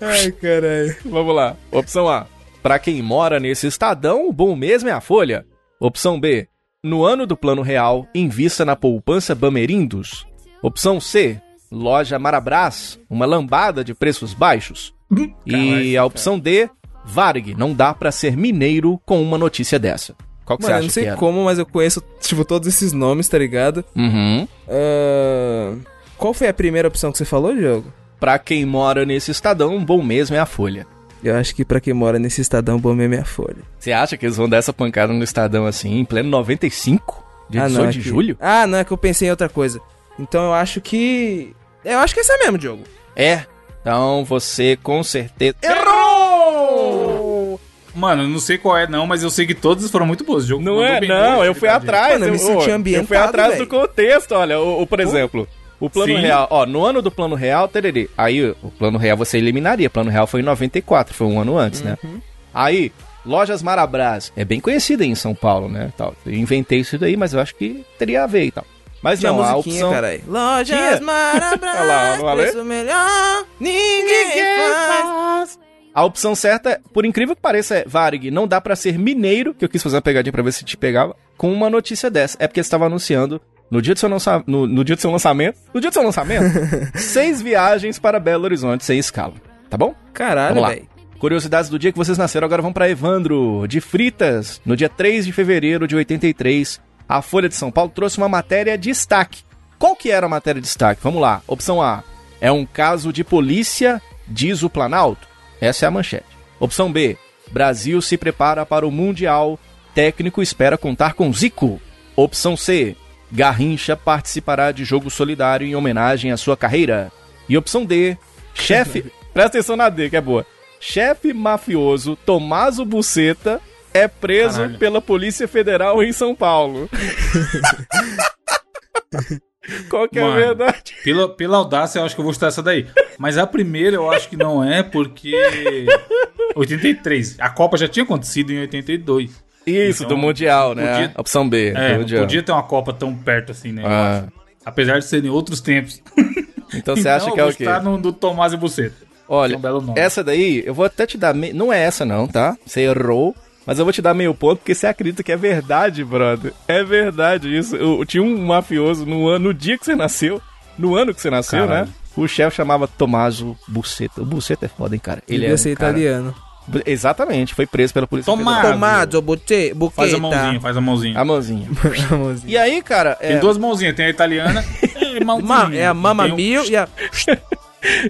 Ai, caralho. Vamos lá. Opção A. Pra quem mora nesse estadão, o bom mesmo é a Folha. Opção B. No ano do Plano Real, invista na poupança Bamerindos. Opção C. Loja Marabras, uma lambada de preços baixos. E a opção D. Varg, não dá pra ser mineiro com uma notícia dessa. Qual que Mano, eu você não acha sei que era? como, mas eu conheço, tipo, todos esses nomes, tá ligado? Uhum. Ahn, Qual foi a primeira opção que você falou, Diogo? Pra quem mora nesse estadão, bom mesmo é a Folha. Eu acho que pra quem mora nesse estadão, bom mesmo é a folha. Você acha que eles vão dar essa pancada no estadão assim, em pleno 95? Dia ah, 18 não, é de que- julho? Ah, não, é que eu pensei em outra coisa. Então eu acho que... Eu acho que esse é mesmo, Diogo. É. Então você com certeza. Errou! Mano, eu não sei qual é, não, mas eu sei que todas foram muito boas. O jogo Não é? bem Não, boas, eu fui atrás. Mano, eu me senti Eu fui atrás velho. do contexto, olha. O, o- por exemplo, o plano Sim. real. Ó, no ano do plano real, tererê. Aí o plano real você eliminaria. O plano real foi em 94, foi um ano antes, né? Uhum. Aí, Lojas Marabras. É bem conhecida aí em São Paulo, né? Tal. Eu inventei isso daí, mas eu acho que teria a ver e tal. Mas Tinha não, a opção. caralho. Lojas lá, Marabras, não falei? preço melhor, ninguém faz. A opção certa, por incrível que pareça, é Varig, não dá pra ser mineiro, que eu quis fazer uma pegadinha pra ver se te pegava, com uma notícia dessa. É porque eles estavam anunciando, no dia, do seu lança... no, no dia do seu lançamento, no dia do seu lançamento, seis viagens para Belo Horizonte sem escala. Tá bom? Caralho, lá. velho. Curiosidades do dia que vocês nasceram, agora vamos pra Evandro, de Fritas. No dia 3 de fevereiro de 83, a Folha de São Paulo trouxe uma matéria de destaque. Qual que era a matéria de destaque? Vamos lá. Opção A. É um caso de polícia, diz o Planalto. Essa é a manchete. Opção B. Brasil se prepara para o Mundial. Técnico espera contar com Zico. Opção C. Garrincha participará de jogo solidário em homenagem à sua carreira. E opção D. Chefe. Presta atenção na D, que é boa. Chefe mafioso Tomaso Buceta é preso Caralho. pela Polícia Federal em São Paulo. Qual que é a Mano. verdade? Pela, pela audácia, eu acho que eu vou chutar essa daí. Mas a primeira eu acho que não é, porque. 83. A Copa já tinha acontecido em 82. Isso, Então, do Mundial, né? podia- Opção B. É, mundial. podia ter uma Copa tão perto assim, né? Ah. Apesar de serem outros tempos. Então você acha que é o quê? Tá no do Tomás e Buceta. Olha, É um essa daí, eu vou até te dar. Me... Não é essa, não, tá? Você errou. Mas eu vou te dar meio ponto porque você acredita que é verdade, brother. É verdade isso. Eu, eu tinha um mafioso no, ano, no dia que você nasceu. No ano que você nasceu, Caralho. né? O chefe chamava Tomaso Buceta. O Buceta é foda, hein, cara? Ele é ia ser um cara- italiano. Exatamente, foi preso pela polícia. Tomado, buche, buqueta. Faz a mãozinha, faz a mãozinha. A mãozinha. Mãozinha. E aí, cara, Tem é, duas mãozinhas, tem a italiana e a mãozinha. Ma- é a Mama Tem um- e a...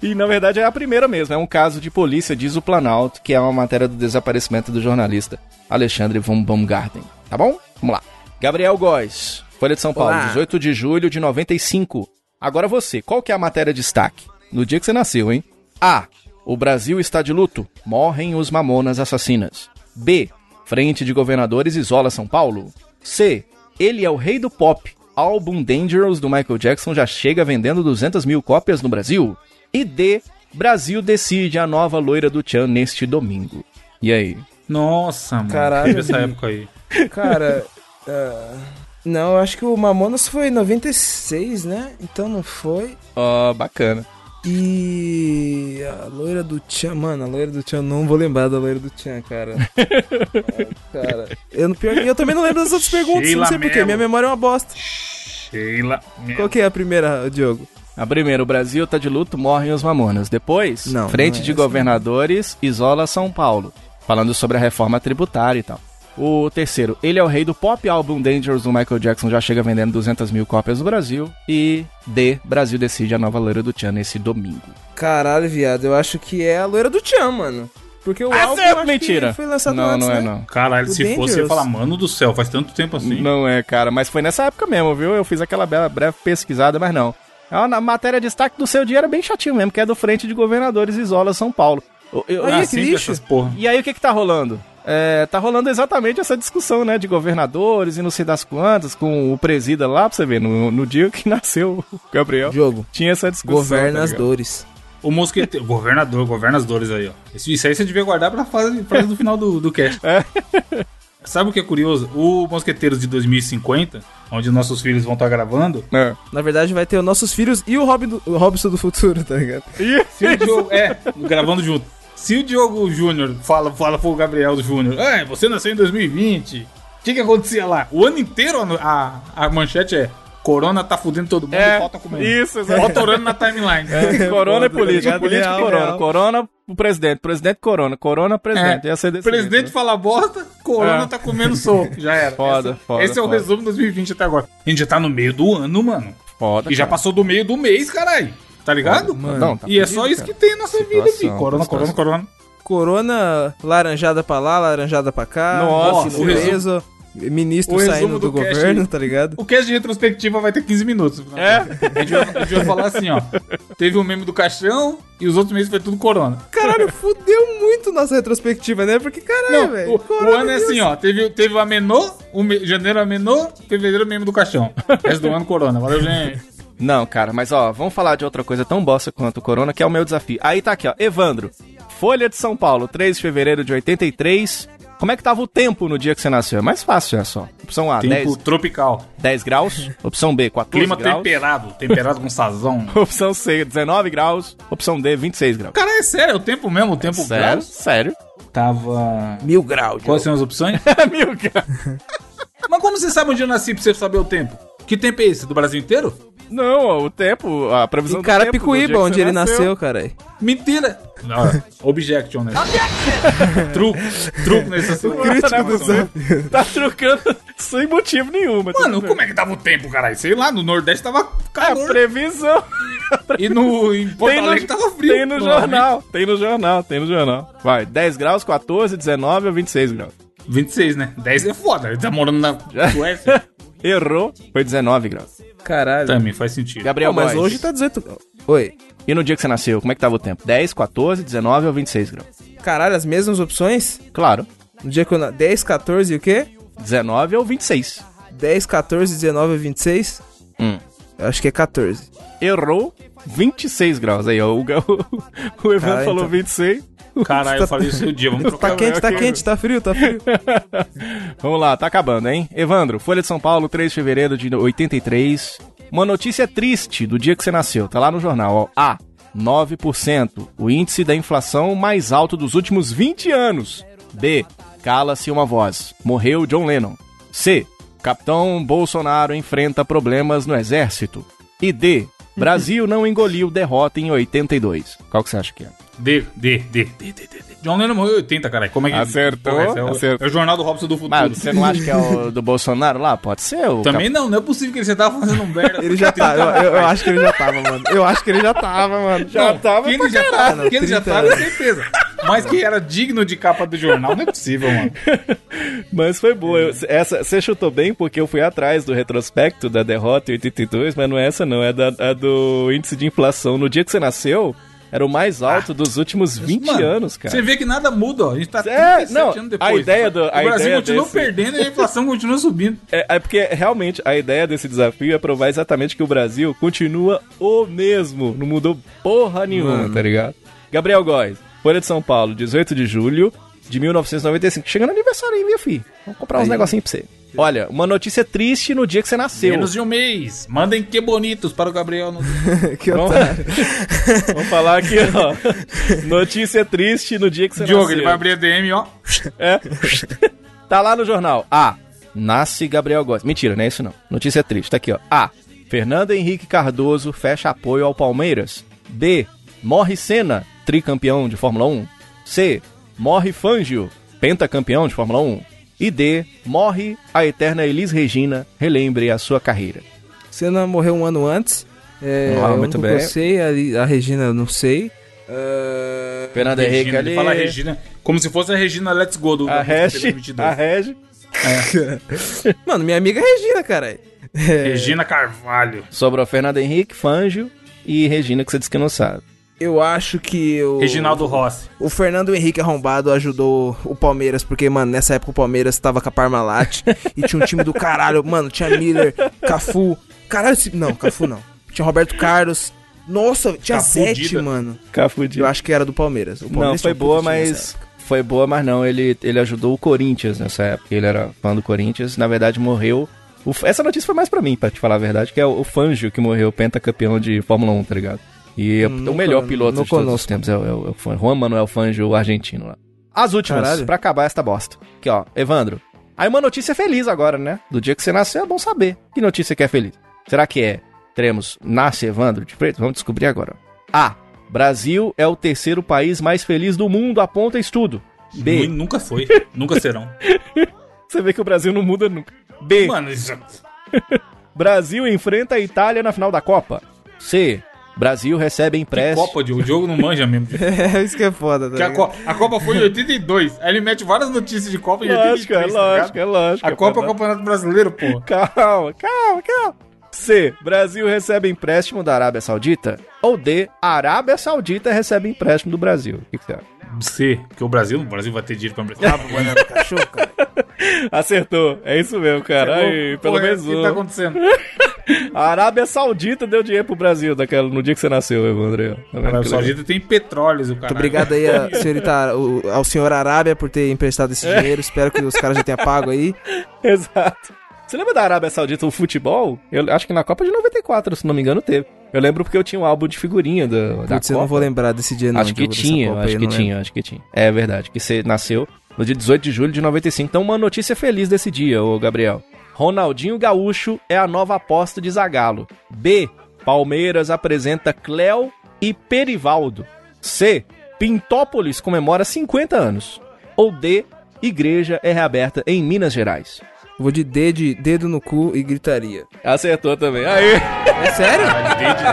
E na verdade é a primeira mesmo, é um caso de polícia, diz o Planalto, que é uma matéria do desaparecimento do jornalista Alexandre von Baumgarten. Tá bom? Vamos lá. Gabriel Góes, Folha de São Paulo, Olá. 18 de julho de 95. Agora você, qual que é a matéria de destaque? No dia que você nasceu, hein? A. O Brasil está de luto. Morrem os mamonas assassinas. B. Frente de governadores isola São Paulo. C. Ele é o rei do pop. Álbum Dangerous do Michael Jackson já chega vendendo 200 mil cópias no Brasil. E D. Brasil decide a nova loira do Tchan neste domingo. E aí? Nossa, mano. Caralho, Teve essa época aí. Cara, ah, não, eu acho que o Mamonas foi em 96, né? Então não foi. Ó, bacana. E a loira do Tchan, mano, a loira do Tchan, não vou lembrar da loira do Tchan, cara. Ah, cara, eu, no pior, eu também não lembro das outras perguntas, não Sheila sei porquê, minha memória é uma bosta. Sheila. Qual que é a primeira, Diogo? A primeira, o Brasil tá de luto, morrem os mamonas. Depois, Não, frente não é de essa, governadores isola São Paulo. Falando sobre a reforma tributária e tal. O terceiro, ele é o rei do pop álbum Dangerous do Michael Jackson, já chega vendendo 200 mil cópias no Brasil. E D, Brasil decide a nova loira do Tchan nesse domingo. Caralho, viado, eu acho que é a loira do Tchan, mano. Porque o Ah, álbum é eu acho mentira. que foi lançado Não, antes, não é né? não. Caralho, O se fosse, eu ia Dangerous. falar, mano do céu, faz tanto tempo assim. Não é, cara, mas foi nessa época mesmo, viu? Eu fiz aquela bela breve pesquisada, mas não. É uma matéria de destaque do seu dia era bem chatinho mesmo, que é do Frente de Governadores Isola São Paulo. Eu- eu- Aí, Ah, que lixo. essas porra. E aí o que que tá rolando? É, tá rolando exatamente essa discussão, né, de governadores e não sei das quantas, com o presida lá, pra você ver, no, no dia que nasceu o Gabriel, Jogo, tinha essa discussão. governa tá as ligado? dores. O mosqueteiro, governador, governa as dores aí, ó. Isso, isso aí você devia guardar pra fase, frase do final do, do cast. É. Sabe o que é curioso? O Mosqueteiros de 2050, onde nossos filhos vão estar gravando, É. Na verdade vai ter os nossos filhos e o, Robin do, o Robson do futuro, tá ligado? se o Diogo. É, gravando junto. Se o Diogo Júnior fala, fala pro Gabriel Júnior, é, você nasceu em 2020. O que que acontecia lá? O ano inteiro a, a manchete é Corona tá fudendo todo mundo É, e falta comendo. isso, exatamente. Falta orando na timeline. Corona é Foda, tá política, política Real, corona. real. Corona, o presidente, presidente corona, corona, presidente. É. Ia ser desse Presidente jeito, né? fala bosta, Corona É. tá comendo soco. Já era. Foda, esse, foda, Esse é o foda. resumo de 2020 até agora. A gente já tá no meio do ano, mano. Foda, E já cara. passou do meio do mês, caralho. Tá ligado? Mano, Não, tá e é só isso cara. que tem na nossa vida, Situação, filho. Corona, corona, situação. corona. Corona laranjada pra lá, laranjada pra cá. Nossa, o resumo- ministro o resumo saindo do, do cast- governo, tá ligado? O cast de retrospectiva vai ter 15 minutos. É? A gente, vai, a gente vai falar assim, ó. Teve o meme do caixão e os outros meses foi tudo corona. Caralho, fudeu muito nossa retrospectiva, né? Porque, caralho, velho. o, o ano é assim, ó. Teve, teve o Amenô, o me- janeiro Amenô, fevereiro meme do caixão. Resto do ano corona. Valeu, gente. Não, cara, mas ó, vamos falar de outra coisa tão bosta quanto o Corona, que é o meu desafio. Aí tá aqui, ó, Evandro, Folha de São Paulo, 3 de fevereiro de 83. Como é que tava o tempo no dia que você nasceu? É mais fácil, é só. Opção A, Tempo 10, tropical. 10 graus. Opção B, 14 Clima graus. temperado. Temperado com sazão. Opção C, 19 graus. Opção D, 26 graus. Cara, é sério, é o tempo mesmo, o tempo Sério? graus. Sério? Tava. Mil graus. Quais são as opções? Mil graus. Mas como você sabe onde eu nasci pra você saber o tempo? Que tempo é esse? Do Brasil inteiro? Não, o tempo, a previsão do tempo dia Carapicuíba, que onde ele nasceu, caralho. Mentira! Não, objection, né? truco. Truco nesse assunto. Crítico do Zé. Tá trocando sem motivo nenhum. mas Mano, como é que tava o tempo, caralho? Sei lá, no Nordeste tava A calor. previsão. E no, em Porto Tem no, Alegre tava frio. tem no jornal, tem no jornal, tem no jornal. Vai, 10 graus, 14, 19 ou 26 graus. 26, né? 10 é foda. Ele tá morando na Suécia. Errou, foi 19 graus. Caralho. Também faz sentido. Gabriel, Pô, mas Góes. hoje tá 18. Oi. E no dia que você nasceu, como é que tava o tempo? 10, 14, 19 ou 26 graus? Caralho, as mesmas opções? Claro, No dia que eu na... 10, 14 e o quê? 19 ou 26. 10, 14, 19 e 26? Hum. Eu acho que é 14. Errou, 26 graus. Aí, ó, o, o, o Evandro Ah, falou então. 26. Caralho, eu falei isso no dia. Vamos trocar Tá quente, tá aqui. quente, tá frio, tá frio. Vamos lá, tá acabando, hein? Evandro, Folha de São Paulo, 3 de fevereiro de 83. Uma notícia triste do dia que você nasceu, tá lá no jornal, ó. A. 9%, o índice da inflação mais alto dos últimos 20 anos. B. Cala-se uma voz. Morreu John Lennon. C. Capitão Bolsonaro enfrenta problemas no exército. E D. Brasil não engoliu derrota em 82. Qual que você acha que é? D, D, D, D, D, D. John Lennon morreu em 80, caralho. Como é que Acertou, Porra, esse é, o, acertou. é o jornal do Robson do futuro. Mas você não acha que é o do Bolsonaro lá? Pode ser o Também não, não é possível que ele já tava fazendo um merda. Ele já tá, eu, eu- eu acho que ele já tava, mano. Eu acho que ele já tava, mano. Já Não, tava que ele pra já caralho. tava, que ele já 30 tava, é certeza. Mas que era digno de capa do jornal, não é possível, mano. Mas foi boa. Eu- essa, você chutou bem porque eu fui atrás do retrospecto da derrota em 82, mas não é essa não, é da, a do índice de inflação. No dia que você nasceu, era o mais alto dos últimos 20 Mano, anos, cara. Você vê que nada muda, ó. A gente tá É, 37 não, anos depois. a ideia do- a o Brasil continua desse- perdendo e a inflação continua subindo. É, é porque realmente a ideia desse desafio é provar exatamente que o Brasil continua o mesmo. Não mudou porra nenhuma, Mano. tá ligado? Gabriel Góes, Folha de São Paulo, 18 de julho de 1995. Chegando aniversário aí, meu filho. Vamos comprar uns negocinhos pra você. Olha, uma notícia triste no dia que você nasceu. Menos de um mês. Mandem que bonitos para o Gabriel. No... que Vamos, otário. vamos falar aqui, ó. Notícia triste no dia que você Diogo, nasceu. ele vai abrir a DM, ó. É. tá lá no jornal. A. Nasce Gabriel Góes. Mentira, não é isso não. Notícia triste. Tá aqui, ó. A. Fernando Henrique Cardoso fecha apoio ao Palmeiras. B. Morre Senna, tricampeão de Fórmula 1. C. Morre Fangio, pentacampeão de Fórmula 1. E D. Morre a eterna Elis Regina, relembre a sua carreira. Senna morreu um ano antes. É, Ah, muito bem. Eu sei, a, a Regina eu não sei. Ah, Fernando Henrique ali. ele fala Regina, como se fosse a Regina Let's Go do A Regi. 2022. A Regi. Mano, minha amiga é Regina, cara. É, Regina Carvalho. Sobrou Fernando Henrique, Fangio e Regina, que você disse que não sabe. Eu acho que o, Reginaldo Rossi. o Fernando Henrique Arrombado ajudou o Palmeiras, porque, mano, nessa época o Palmeiras tava com a Parmalat e tinha um time do caralho. Mano, tinha Miller, Cafu. Caralho, esse- não, Cafu não. Tinha Roberto Carlos. Nossa, tinha Cafu Zete, Dida. mano. Cafudido. Eu acho que era do Palmeiras. O Não, Palmeiras foi um boa, mas. Foi boa, mas não. Ele, ele ajudou o Corinthians nessa época. Ele era fã do Corinthians. Na verdade, morreu. o- essa notícia foi mais pra mim, pra te falar a verdade, que é o, o Fangio que morreu, pentacampeão de Fórmula 1, tá ligado? E é o melhor piloto de todos os conosco. tempos é o, é o, é Juan Manuel Fangio, o argentino lá. As últimas, Caralho. pra acabar esta bosta. Aqui, ó, Evandro. Aí uma notícia feliz agora, né? Do dia que você nasceu, é bom saber. Que notícia que é feliz? Será que é? Teremos Nasce Evandro de Freitas? Vamos descobrir agora. A. Brasil é o terceiro país mais feliz do mundo, aponta estudo. B. Nu- Nunca foi. Nunca serão. Você vê que o Brasil não muda nunca. B. Mano, isso... Brasil enfrenta a Itália na final da Copa. C. Brasil recebe que empréstimo. Copa. O Diogo não manja mesmo. É, isso que é foda, tá Que a, ligado? Co- a Copa foi em 82. Aí ele mete várias notícias de Copa em Lógico, é 83. tá lógico, ligado? é lógico. A Copa é o Campeonato Brasileiro, pô. Calma, calma, calma. C. Brasil recebe empréstimo da Arábia Saudita. Ou D. Arábia Saudita recebe empréstimo do Brasil. O que, que você acha? C, porque o Brasil, o Brasil vai ter dinheiro pra emprestar. Cachorro, cara. Acertou. É isso mesmo, cara. Aí, pelo menos O que um. tá acontecendo? A Arábia Saudita deu dinheiro pro Brasil daquela, no dia que você nasceu, Evandro. Tá A Arábia? Saudita tem petróleos, o cara. Muito obrigado aí a senhorita, o- ao senhor Arábia por ter emprestado esse dinheiro. Espero que os caras já tenham pago aí. Exato. Você lembra da Arábia Saudita, o futebol? Eu acho que na Copa de 94, se não me engano, teve. Eu lembro porque eu tinha um álbum de figurinha da, da Putz, eu Copa. não vou lembrar desse dia não. acho que tinha, acho aí, que tinha, lembro. acho que tinha. É verdade, que você nasceu no dia 18 de julho de 95. Então, uma notícia feliz desse dia, ô Gabriel. Ronaldinho Gaúcho é a nova aposta de Zagalo. B. Palmeiras apresenta Cléo e Perivaldo. C. Pintópolis comemora 50 anos. Ou D. Igreja é reaberta em Minas Gerais. Vou de D de dedo no cu e gritaria. Acertou também. Aí. É sério? Desde...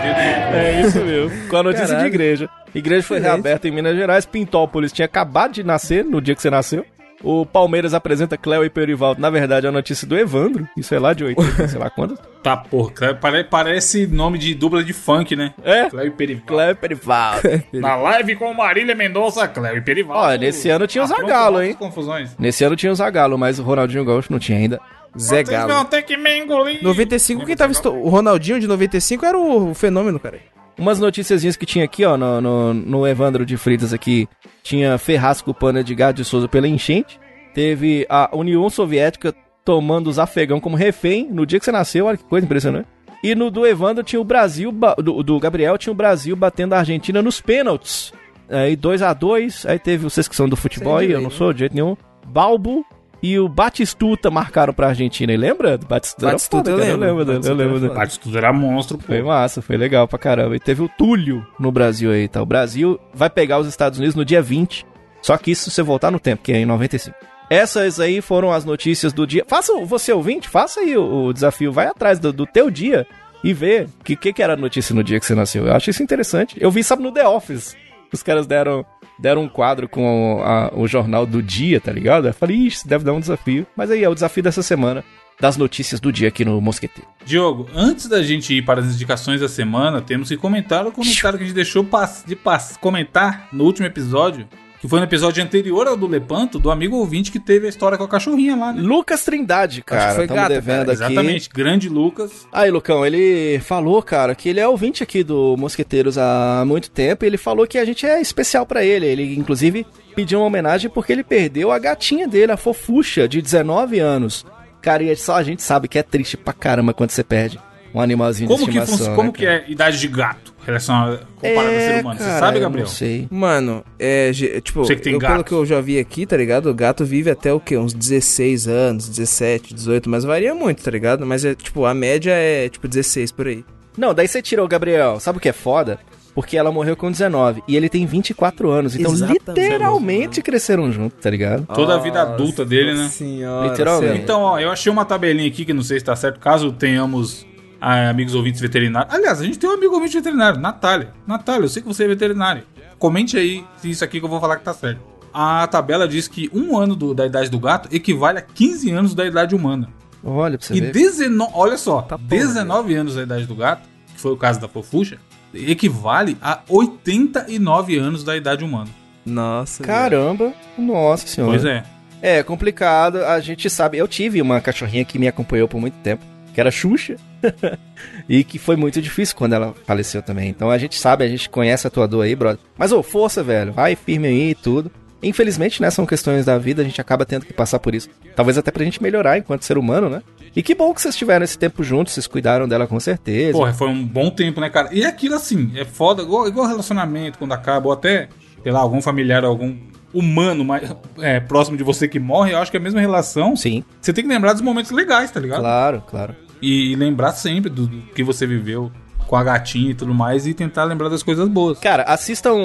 É isso mesmo. Com a notícia Caralho. de igreja. Igreja foi reaberta em Minas Gerais. Pintópolis tinha acabado de nascer no dia que você nasceu. O Palmeiras apresenta Cléo e Perivaldo. Na verdade, é a notícia do Evandro. Isso é lá de 80, sei lá quando. Tá, porra. Pare- Parece nome de dupla de funk, né? É. Cléo e Perivaldo. Cléo e Perivaldo. Na live com Marília Mendonça, Cléo e Perivaldo. Olha, nesse ano tinha o Zagallo, altas hein? confusões. Nesse ano tinha o Zagalo, mas o Ronaldinho Gaúcho não tinha ainda. Zé Vocês vão Galo. ter que me engolir. 95, quem tava... esto- O Ronaldinho de 95 era o fenômeno, cara. Umas noticiazinhas que tinha aqui, ó, no, no, no Evandro de Fritas aqui. Tinha Ferraz culpando Edgar de Souza pela enchente. Teve a União Soviética tomando os afegãos como refém no dia que você nasceu. Olha que coisa impressionante. E no do Evandro tinha o Brasil, do, do Gabriel, tinha o Brasil batendo a Argentina nos pênaltis. Aí 2 a 2 aí teve vocês que são do futebol aí, de eu não sou de jeito nenhum. Balbo e o Batistuta marcaram pra Argentina. E lembra? do Batistuta, era Batistuta, foda, eu lembro. Eu lembro, eu Batistuta lembro era tudo era monstro, pô. Foi massa, foi legal pra caramba. E teve o Túlio no Brasil aí, tá? O Brasil vai pegar os Estados Unidos no dia 20. Só que isso se você voltar no tempo, que é em 95. Essas aí foram as notícias do dia. Faça, o- você ouvinte, faça aí o, o desafio. Vai atrás do, do teu dia e vê o que, que, que era a notícia no dia que você nasceu. Eu acho isso interessante. Eu vi, sabe, no The Office. Os caras deram, deram um quadro com a- o jornal do dia, tá ligado? Eu falei, ixi, isso deve dar um desafio. Mas aí é o desafio dessa semana, das notícias do dia aqui no Mosqueteiro. Diogo, antes da gente ir para as indicações da semana, temos que comentar o comentário que a gente deixou pass- de pass- comentar no último episódio, que foi no episódio anterior ao do Lepanto, do amigo ouvinte que teve a história com a cachorrinha lá, né? Lucas Trindade, cara. que foi gata, cara. aqui. Exatamente, grande Lucas. Aí, Lucão, ele falou, cara, que ele é ouvinte aqui do Mosqueteiros há muito tempo e ele falou que a gente é especial pra ele. Ele, inclusive, pediu uma homenagem porque ele perdeu a gatinha dele, a fofucha, de 19 anos. Cara, e só a gente sabe que é triste pra caramba quando você perde um animalzinho Como de que, estimação. funci- né, como que cara? é idade de gato relacionada comparada ao ser humano? Você cara, sabe, eu Gabriel? Não sei. Mano, é. Tipo, Você que tem eu, pelo gato. que eu já vi aqui, tá ligado? O gato vive até o quê? Uns 16 anos, 17, 18, mas varia muito, tá ligado? Mas é, tipo, a média é, tipo, 16 por aí. Não, daí você tirou o Gabriel. Sabe o que é foda? Porque ela morreu com 19 e ele tem 24 anos. Então, Exatamente. literalmente cresceram juntos, tá ligado? Toda a vida adulta dele, né? Senhora, Literalmente. Então, ó, eu achei uma tabelinha aqui que não sei se tá certo, caso tenhamos amigos ouvintes veterinários. Aliás, a gente tem um amigo ouvinte veterinário, Natália. Natália, eu sei que você é veterinária. Comente aí se isso aqui que eu vou falar que tá certo. A tabela diz que um ano do- da idade do gato equivale a 15 anos da idade humana. Olha pra você E ver. 19, olha só, Tá bom, 19 anos da idade do gato, que foi o caso da fofucha, equivale a 89 anos da idade humana. Nossa. Caramba, nossa senhora. Pois é. É complicado, a gente sabe. Eu tive uma cachorrinha que me acompanhou por muito tempo, que era Xuxa, e que foi muito difícil quando ela faleceu também. Então a gente sabe, a gente conhece a tua dor aí, brother. Mas ô, força, velho, vai firme aí e tudo. Infelizmente, né, são questões da vida, a gente acaba tendo que passar por isso. Talvez até pra gente melhorar enquanto ser humano, né? E que bom que vocês tiveram esse tempo juntos, vocês cuidaram dela com certeza. Porra, foi um bom tempo, né, cara? E aquilo assim, é foda, igual, igual relacionamento quando acaba, ou até, sei lá, algum familiar, algum humano mais é, próximo de você que morre, eu acho que é a mesma relação. Sim, Você tem que lembrar dos momentos legais, tá ligado? claro, claro. E, lembrar sempre do, que você viveu com a gatinha e tudo mais, e tentar lembrar das coisas boas. Cara, assista um,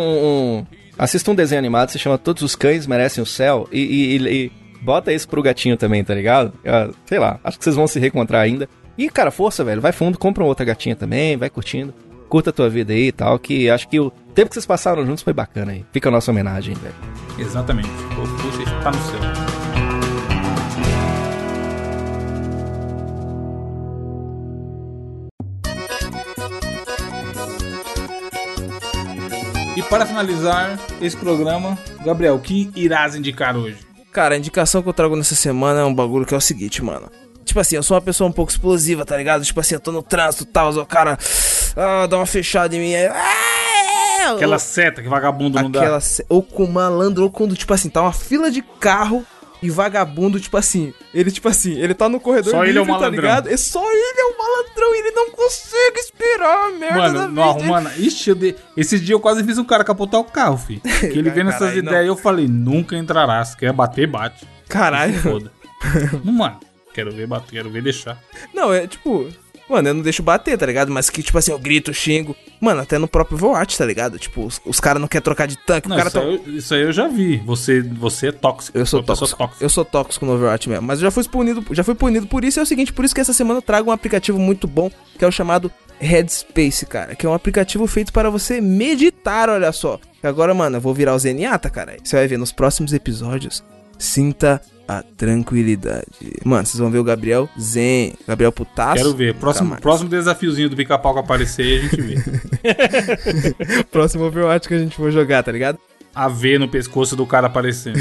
um- assista um desenho animado, se chama Todos os Cães Merecem o Céu, e, e- e- bota isso pro gatinho também, tá ligado? Ah, sei lá, acho que vocês vão se reencontrar ainda. E, cara, força, velho, vai fundo, compra uma outra gatinha também, vai curtindo. Curta a tua vida aí e tal, que acho que o tempo que vocês passaram juntos foi bacana aí. Fica a nossa homenagem, velho. Exatamente. Fofucha está no céu. Para finalizar esse programa, Gabriel, o que irás indicar hoje? Cara, a indicação que eu trago nessa semana é um bagulho que é o seguinte, mano. Tipo assim, eu sou uma pessoa um pouco explosiva, tá ligado? Tipo assim, eu tô no trânsito e tal, o cara ah, dá uma fechada em mim aí. ah, Aquela seta que vagabundo não dá. aquela se- Ou com malandro, ou quando, tipo assim, tá uma fila de carro e vagabundo, tipo assim. Ele, tipo assim, ele tá no corredor Só ele é o livre, tá malandrão. ligado? É só ele é o malandrão ele não consegue esperar a merda da Mano, vez não arruma. Ixi, eu dei... esse dia eu quase fiz um cara capotar o carro, filho. Que ele vendo essas ideias, eu falei, nunca entrará. Se quer bater, bate. Caralho. Foda. mano. Quero ver bater, quero ver deixar. Não, é tipo. Mano, eu não deixo bater, tá ligado? Mas que, tipo assim, eu grito, xingo. Mano, até no próprio Voat, tá ligado? Tipo, os, os caras não querem trocar de tanque. Não, isso, tá. aí eu, isso aí eu já vi. Você, você é tóxico. Eu sou pessoa tóxico. Eu sou tóxico no Overwatch mesmo. Mas eu já fui punido, já fui punido por isso. E é o seguinte, por isso que essa semana eu trago um aplicativo muito bom, que é o chamado Headspace, cara. Que é um aplicativo feito para você meditar, olha só. Agora, mano, eu vou virar o Zenyatta, cara. Você vai ver nos próximos episódios. Sinta a tranquilidade. Mano, vocês vão ver o Gabriel Zen. Gabriel Putaço. Quero ver. Próximo, próximo desafiozinho do pica-pau que aparecer a gente vê. Próximo Overwatch que a gente for jogar, tá ligado? A V no pescoço do cara aparecendo.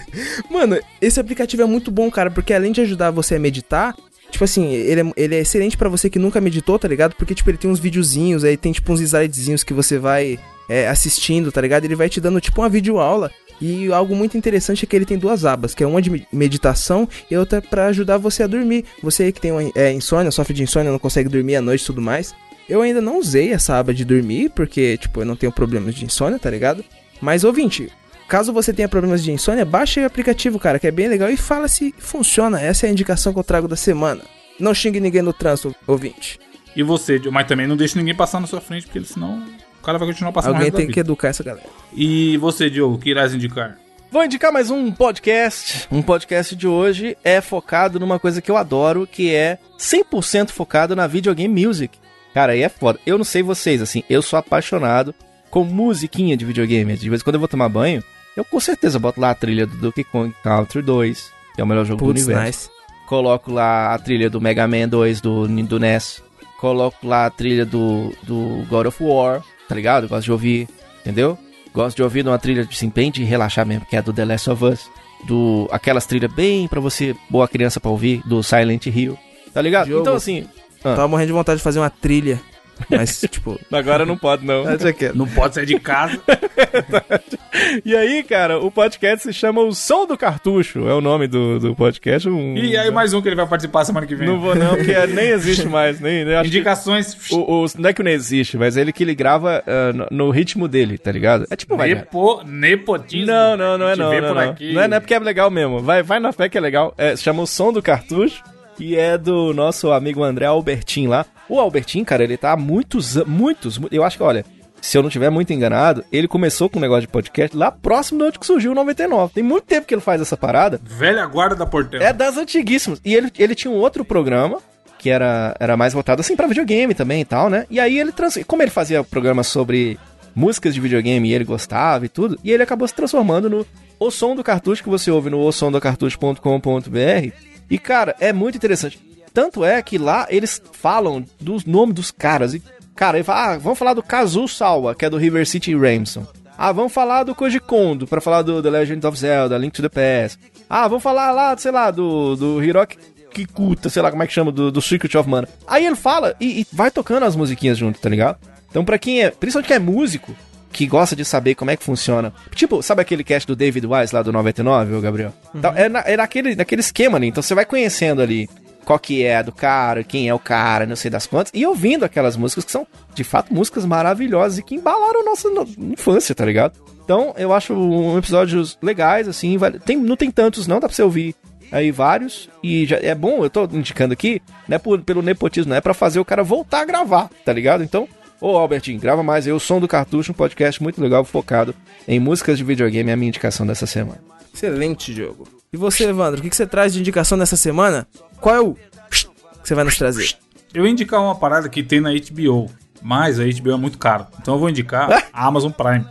Mano, esse aplicativo é muito bom, cara, porque além de ajudar você a meditar, Tipo assim, ele é, ele é excelente pra você que nunca meditou, tá ligado? Porque, tipo, ele tem uns videozinhos, aí tem, tipo, uns slidezinhos que você vai é, assistindo, tá ligado? Ele vai te dando, tipo, uma videoaula. E algo muito interessante é que ele tem duas abas, que é uma de me- meditação e outra pra ajudar você a dormir. Você que tem uma, é, insônia, sofre de insônia, não consegue dormir à noite e tudo mais. Eu ainda não usei essa aba de dormir, porque, tipo, eu não tenho problemas de insônia, tá ligado? Mas, ouvinte, caso você tenha problemas de insônia, baixe o aplicativo, cara, que é bem legal e fala se funciona. Essa é a indicação que eu trago da semana. Não xingue ninguém no trânsito, ouvinte. E você, mas também não deixe ninguém passar na sua frente, porque senão o cara vai continuar passando Alguém tem que educar essa galera. E você, Diogo, que irás indicar? Vou indicar mais um podcast. Um podcast de hoje é focado numa coisa que eu adoro, que é 100% focado na videogame music. Cara, aí é foda. Eu não sei vocês, assim, eu sou apaixonado com musiquinha de videogame. De vez em quando eu vou tomar banho, eu com certeza boto lá a trilha do Donkey Kong Country 2, que é o melhor jogo Putz, do universo. nice. Coloco lá a trilha do Mega Man 2 do, do NES. Coloco lá a trilha do, do God of War, tá ligado? Gosto de ouvir, entendeu? Gosto de ouvir uma trilha de assim, bem de relaxar mesmo, que é do The Last of Us. Do, aquelas trilhas bem pra você, boa criança pra ouvir, do Silent Hill. Tá ligado? Diogo. Então assim. Ah. Tava morrendo de vontade de fazer uma trilha. Mas, tipo. Agora não pode, não. quieto. Não pode sair de casa. E aí, cara, o podcast se chama O Som do Cartucho. É o nome do, do podcast. Um- e aí mais um que ele vai participar semana que vem. Não vou não, porque nem existe mais. Nem, que- Indicações. O, o, não é que não existe, mas ele que ele grava ah, no, no ritmo dele, tá ligado? É tipo, vai. Nepo, nepotismo. Não, não, não é não. Não, por não. aqui. não é, não é porque é legal mesmo. Vai, vai na fé que é legal. É, se chama O Som do Cartucho. E é do nosso amigo André Albertin lá. O Albertin, cara, ele tá há muitos, muitos, mu- eu acho que, olha, se eu não tiver muito enganado, ele começou com um negócio de podcast lá próximo de onde que surgiu o 99. Tem muito tempo que ele faz essa parada. Velha guarda da Portela. É das antiguíssimas. E ele, ele tinha um outro programa que era, era mais voltado assim pra videogame também e tal, né? E aí ele trans... como ele fazia programa sobre músicas de videogame e ele gostava e tudo, e ele acabou se transformando no O Som do Cartucho que você ouve no osomdocartucho.com.br. E cara, é muito interessante. Tanto é que lá eles falam dos nomes dos caras e cara, ele fala, ah, vamos falar do Kazu Sawa, que é do River City Ransom. Ah, vamos falar do Koji Kondo, pra falar do The Legend of Zelda, Link to the Past. Ah, vamos falar lá, sei lá, do, do Hiroki Kikuta, sei lá como é que chama, do, do Secret of Mana. Aí ele fala e, e vai tocando as musiquinhas junto, tá ligado? Então pra quem é, principalmente quem é músico, que gosta de saber como é que funciona. Tipo, sabe aquele cast do David Wise lá do 99, ô Gabriel? Então, é, na- é naquele, naquele esquema, né? Então você vai conhecendo ali qual que é do cara, quem é o cara, não sei das quantas, e ouvindo aquelas músicas que são, de fato, músicas maravilhosas e que embalaram a nossa no- infância, tá ligado? Então, eu acho um episódios legais, assim, tem, não tem tantos não, dá pra você ouvir aí vários, e já é bom, eu tô indicando aqui, não é por- pelo nepotismo, não é pra fazer o cara voltar a gravar, tá ligado? Então, ô Albertinho, grava mais aí o Som do Cartucho, um podcast muito legal, focado em músicas de videogame, é a minha indicação dessa semana. Excelente jogo. E você, Evandro, o que, que você traz de indicação nessa semana? Qual é o que você vai nos trazer? Eu ia indicar uma parada que tem na HBO, mas a HBO é muito caro. Então eu vou indicar a Amazon Prime.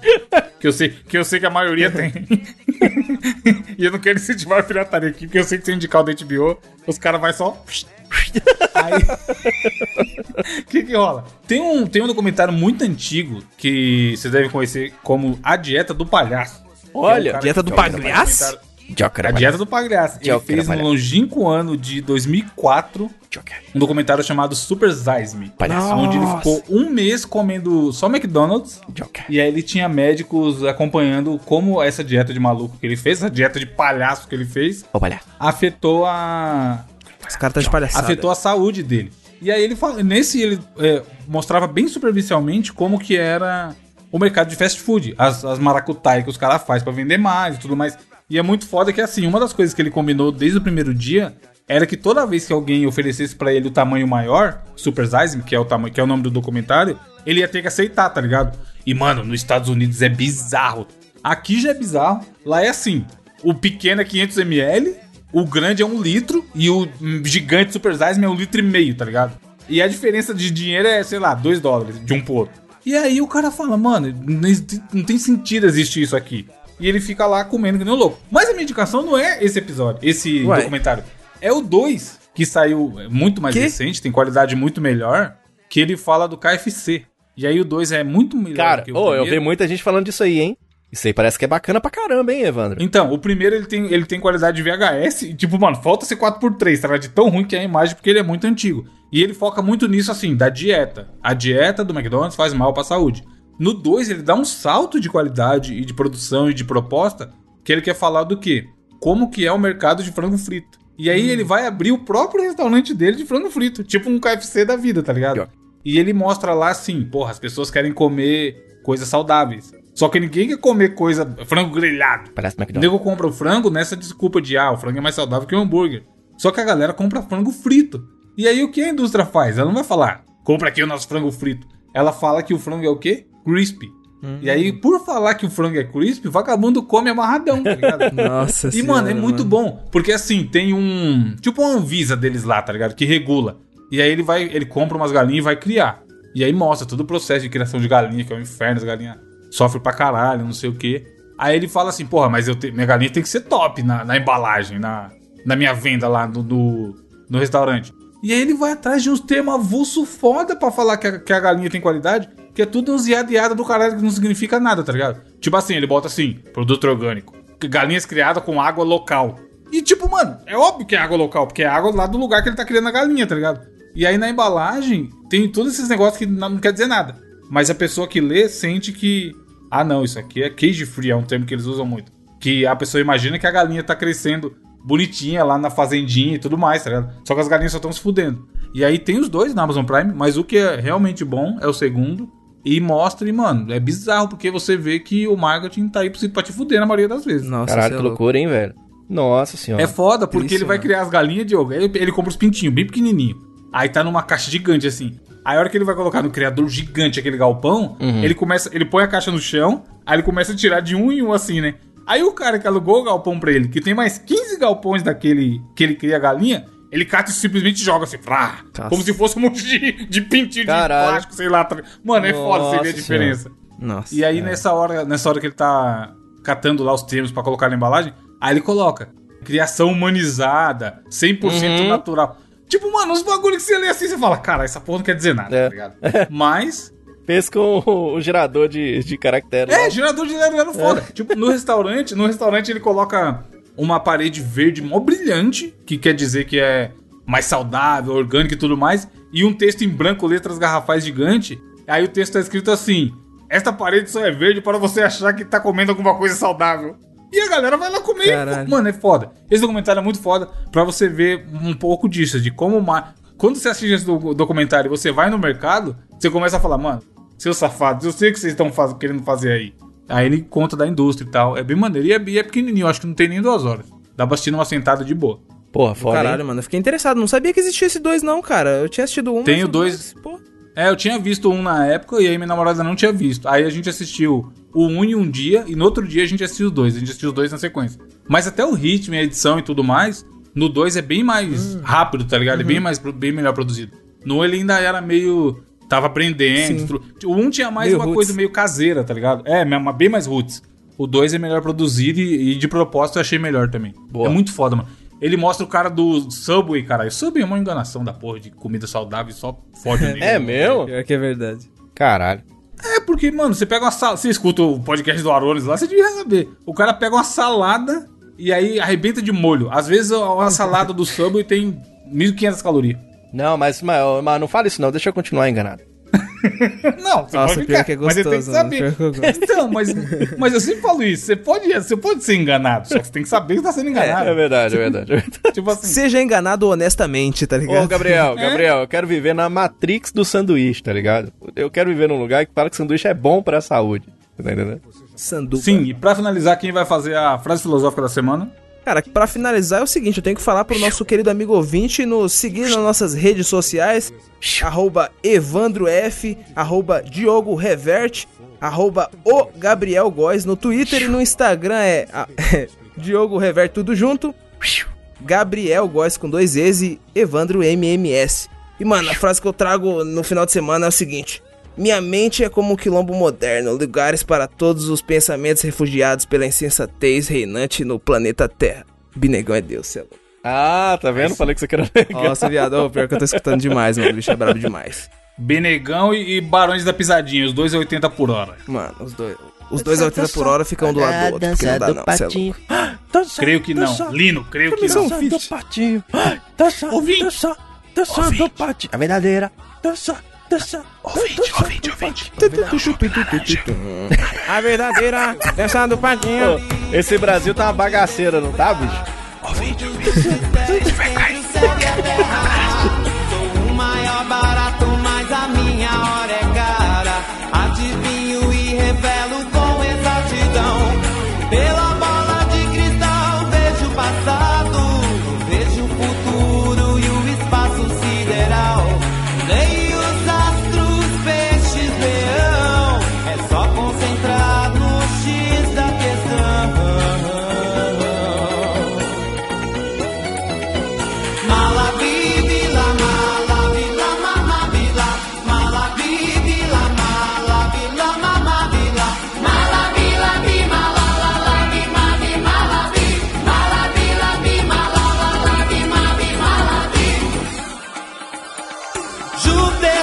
Que eu sei que, eu sei que a maioria tem. e eu não quero incentivar a pirataria aqui, porque eu sei que se eu indicar o da HBO, os caras vão só. Aí. O que que rola? Tem um, tem um documentário muito antigo que vocês devem conhecer como A Dieta do Palhaço. Olha, é cara Dieta do um Palhaço? Joker, A Dieta do Palhaço. Ele fez no longínquo ano de 2004 Joker. um documentário chamado Super Size Me. Palhaço. Onde ele ficou um mês comendo só McDonald's. Joker. E aí ele tinha médicos acompanhando como essa dieta de maluco que ele fez, essa dieta de palhaço que ele fez, Ô, palhaço. afetou a. Esse cara tá de palhaçada. afetou a saúde dele. E aí ele fala, nesse ele é, mostrava bem superficialmente como que era o mercado de fast food, as, as maracutai que os caras fazem pra vender mais e tudo mais. E é muito foda que assim, uma das coisas que ele combinou desde o primeiro dia era que toda vez que alguém oferecesse pra ele o tamanho maior, Super Size, que é o tamanho, que é o nome do documentário, ele ia ter que aceitar, tá ligado? E mano, nos Estados Unidos é bizarro. Aqui já é bizarro, lá é assim, o pequeno é 500 ml, o grande é um litro e o gigante Super Size é um litro e meio, tá ligado? E a diferença de dinheiro é, sei lá, 2 dólares de um pro outro. E aí o cara fala, mano, não tem sentido existir isso aqui. E ele fica lá comendo que nem um louco. Mas a minha indicação não é esse episódio, esse Ué. documentário. É o 2, que saiu é, muito mais Que? recente, tem qualidade muito melhor, que ele fala do KFC. E aí o 2 é muito melhor Cara, que o ô, eu vi muita gente falando disso aí, hein? Isso aí parece que é bacana pra caramba, hein, Evandro? Então, o primeiro ele tem, ele tem qualidade de VHS e, tipo, mano, falta ser 4x3, tá? De tão ruim que é a imagem, porque ele é muito antigo. E ele foca muito nisso, assim, da dieta. A dieta do McDonald's faz mal pra saúde. No 2, ele dá um salto de qualidade e de produção e de proposta, que ele quer falar do quê? Como que é o mercado de frango frito. E aí ele vai abrir o próprio restaurante dele de frango frito, tipo um KFC da vida, tá ligado? E ele mostra lá assim, porra, as pessoas querem comer coisas saudáveis. Só que ninguém quer comer coisa, frango grelhado. Parece O McDonald's. nego compra o frango nessa desculpa de, ah, o frango é mais saudável que o hambúrguer. Só que a galera compra frango frito. E aí o que a indústria faz? Ela não vai falar, compra aqui o nosso frango frito. Ela fala que o frango é o quê? Crispy. E aí, por falar que o frango é crispy, o vagabundo come amarradão, tá ligado? Nossa E, senhora, mano, é muito bom. Porque assim, tem um. Tipo uma Anvisa deles lá, tá ligado? Que regula. E aí ele vai. Ele compra umas galinhas e vai criar. E aí mostra todo o processo de criação de galinha, que é um inferno, as galinhas sofrem pra caralho, não sei o quê. Aí ele fala assim, porra, mas eu te- minha galinha tem que ser top na, na embalagem, na, na minha venda lá no, no, no restaurante. E aí ele vai atrás de uns termos avulso foda pra falar que a, que a galinha tem qualidade, que é tudo uns iada do caralho que não significa nada, tá ligado? Tipo assim, ele bota assim, produto orgânico, galinhas criadas com água local. E tipo, mano, é óbvio que é água local, porque é água lá do lugar que ele tá criando a galinha, tá ligado? E aí na embalagem tem todos esses negócios que não quer dizer nada. Mas a pessoa que lê sente que. Ah, não, isso aqui é cage free, é um termo que eles usam muito. Que a pessoa imagina que a galinha tá crescendo bonitinha lá na fazendinha e tudo mais, tá ligado? Só que as galinhas só estão se fudendo. E aí tem os dois na Amazon Prime, mas o que é realmente bom é o segundo. E mostra, e, mano, é bizarro, porque você vê que o marketing tá aí pra te fuder na maioria das vezes. Nossa, Caralho, é que louco. loucura, hein, velho? Nossa senhora. É foda, porque Triste, ele vai mano. criar as galinhas, Diogo. Aí ele, ele compra os pintinhos, bem pequenininho. Aí tá numa caixa gigante, assim. Aí a hora que ele vai colocar no criador gigante aquele galpão, ele começa. Ele põe a caixa no chão, aí ele começa a tirar de um em um, assim, né? Aí o cara que alugou o galpão pra ele, que tem mais 15 galpões daquele que ele cria a galinha, ele cata e simplesmente joga assim, frá, Nossa. como se fosse um monte de, de pintinho Caralho. de plástico, sei lá. tá- Mano, é foda você ver a Nossa diferença. Nossa. E aí, nessa hora, nessa hora que ele tá catando lá os termos pra colocar na embalagem, aí ele coloca criação humanizada, 100% Uhum. natural. Tipo, mano, os bagulhos que você lê assim, você fala, cara, essa porra não quer dizer nada, É. tá ligado? Mas, Fez com o, gerador de, de caracteres. é, lá. gerador de era foda. Tipo, no restaurante, no restaurante ele coloca uma parede verde mó brilhante, que quer dizer que é mais saudável, orgânico e tudo mais, e um texto em branco, letras garrafais gigante. Aí o texto tá escrito assim: Esta parede só é verde para você achar que tá comendo alguma coisa saudável. E a galera vai lá comer. Caralho. Mano, é foda. Esse documentário é muito foda pra você ver um pouco disso, de como. ma- Quando você assiste esse do- documentário e você vai no mercado, você começa a falar, mano, seus safados, eu sei o que vocês estão faz... querendo fazer aí. Aí ele conta da indústria e tal. É bem maneiro. E é, e é pequenininho, acho que não tem nem duas horas. Dá pra assistir numa sentada de boa. Porra, foda. Caralho, hein? mano, eu fiquei interessado. Não sabia que existia esse dois, não, cara. Eu tinha assistido um. Tem mas o dois. Pô, É, eu tinha visto um na época e aí minha namorada não tinha visto. Aí a gente assistiu o um em um dia e no outro dia a gente assistiu os dois. A gente assistiu os dois na sequência. Mas até o ritmo e a edição e tudo mais, no dois é bem mais Hum. rápido, tá ligado? É Uhum. bem, mais, bem melhor produzido. No ele ainda era meio. Tava aprendendo. O um tinha mais Meio uma roots. coisa meio caseira, tá ligado? É, bem mais roots. O dois é melhor produzido e, e de propósito eu achei melhor também. Boa. É muito foda, mano. Ele mostra o cara do Subway, caralho. Subway é uma enganação da porra de comida saudável e só fode o É mesmo? pior que é verdade. Caralho. É porque, mano, você pega uma salada. Você escuta o podcast do Arones lá, você devia saber. O cara pega uma salada e aí arrebenta de molho. Às vezes a a salada do Subway tem 1.500 calorias. Não, mas, mas, mas não fala isso não, deixa eu continuar enganado. Não, você Nossa, pode ficar, que é mas você tem que gostoso, mano, saber. que eu gosto. Então, mas, mas eu sempre falo isso. Você pode, você pode ser enganado, só que você tem que saber que tá sendo enganado. É verdade, é verdade. É verdade. Tipo assim. Seja enganado honestamente, tá ligado? Ô, Gabriel, Gabriel, eu quero viver na Matrix do sanduíche, tá ligado? Eu quero viver num lugar que fala que sanduíche é bom pra saúde. Tá entendendo? Sanduba. Sim, e pra finalizar, quem vai fazer a frase filosófica da semana? Cara, pra finalizar é o seguinte, eu tenho que falar pro nosso querido amigo ouvinte nos seguir nas nossas redes sociais, arroba EvandroF, arroba Diogo arroba o Gabriel Góes, no Twitter e no Instagram é, a- Diogo Reverte tudo junto, Gabriel Góes com dois E's e Evandro MMS. E mano, a frase que eu trago no final de semana é o seguinte... Minha mente é como um quilombo moderno, lugares para todos os pensamentos refugiados pela insensatez reinante no planeta Terra. Binegão é Deus, céu. Ah, tá vendo? Falei que você queria legal. Nossa, viado, ô, pior que eu tô escutando demais, mano. O bicho é brabo demais. Benegão e, e Barões da Pisadinha, os dois é 80 por hora. Mano, os dois. Os dois a 80 por hora ficam um do lado do outro, porque não dá não, é louco. Dança, Creio que não. dança, Lino, creio que dança não. do patinho. Dança, Ouvinte. dança, dança Ouvinte. do patinho. A verdadeira. Dança, Deixa. Ouvinte, ouvinte, ouvinte. A verdadeira dança do Padinho. Esse Brasil tá uma bagaceira, não tá, bicho? Ouvinte, ouvinte. Vai cair. Sou o maior barato.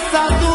essa.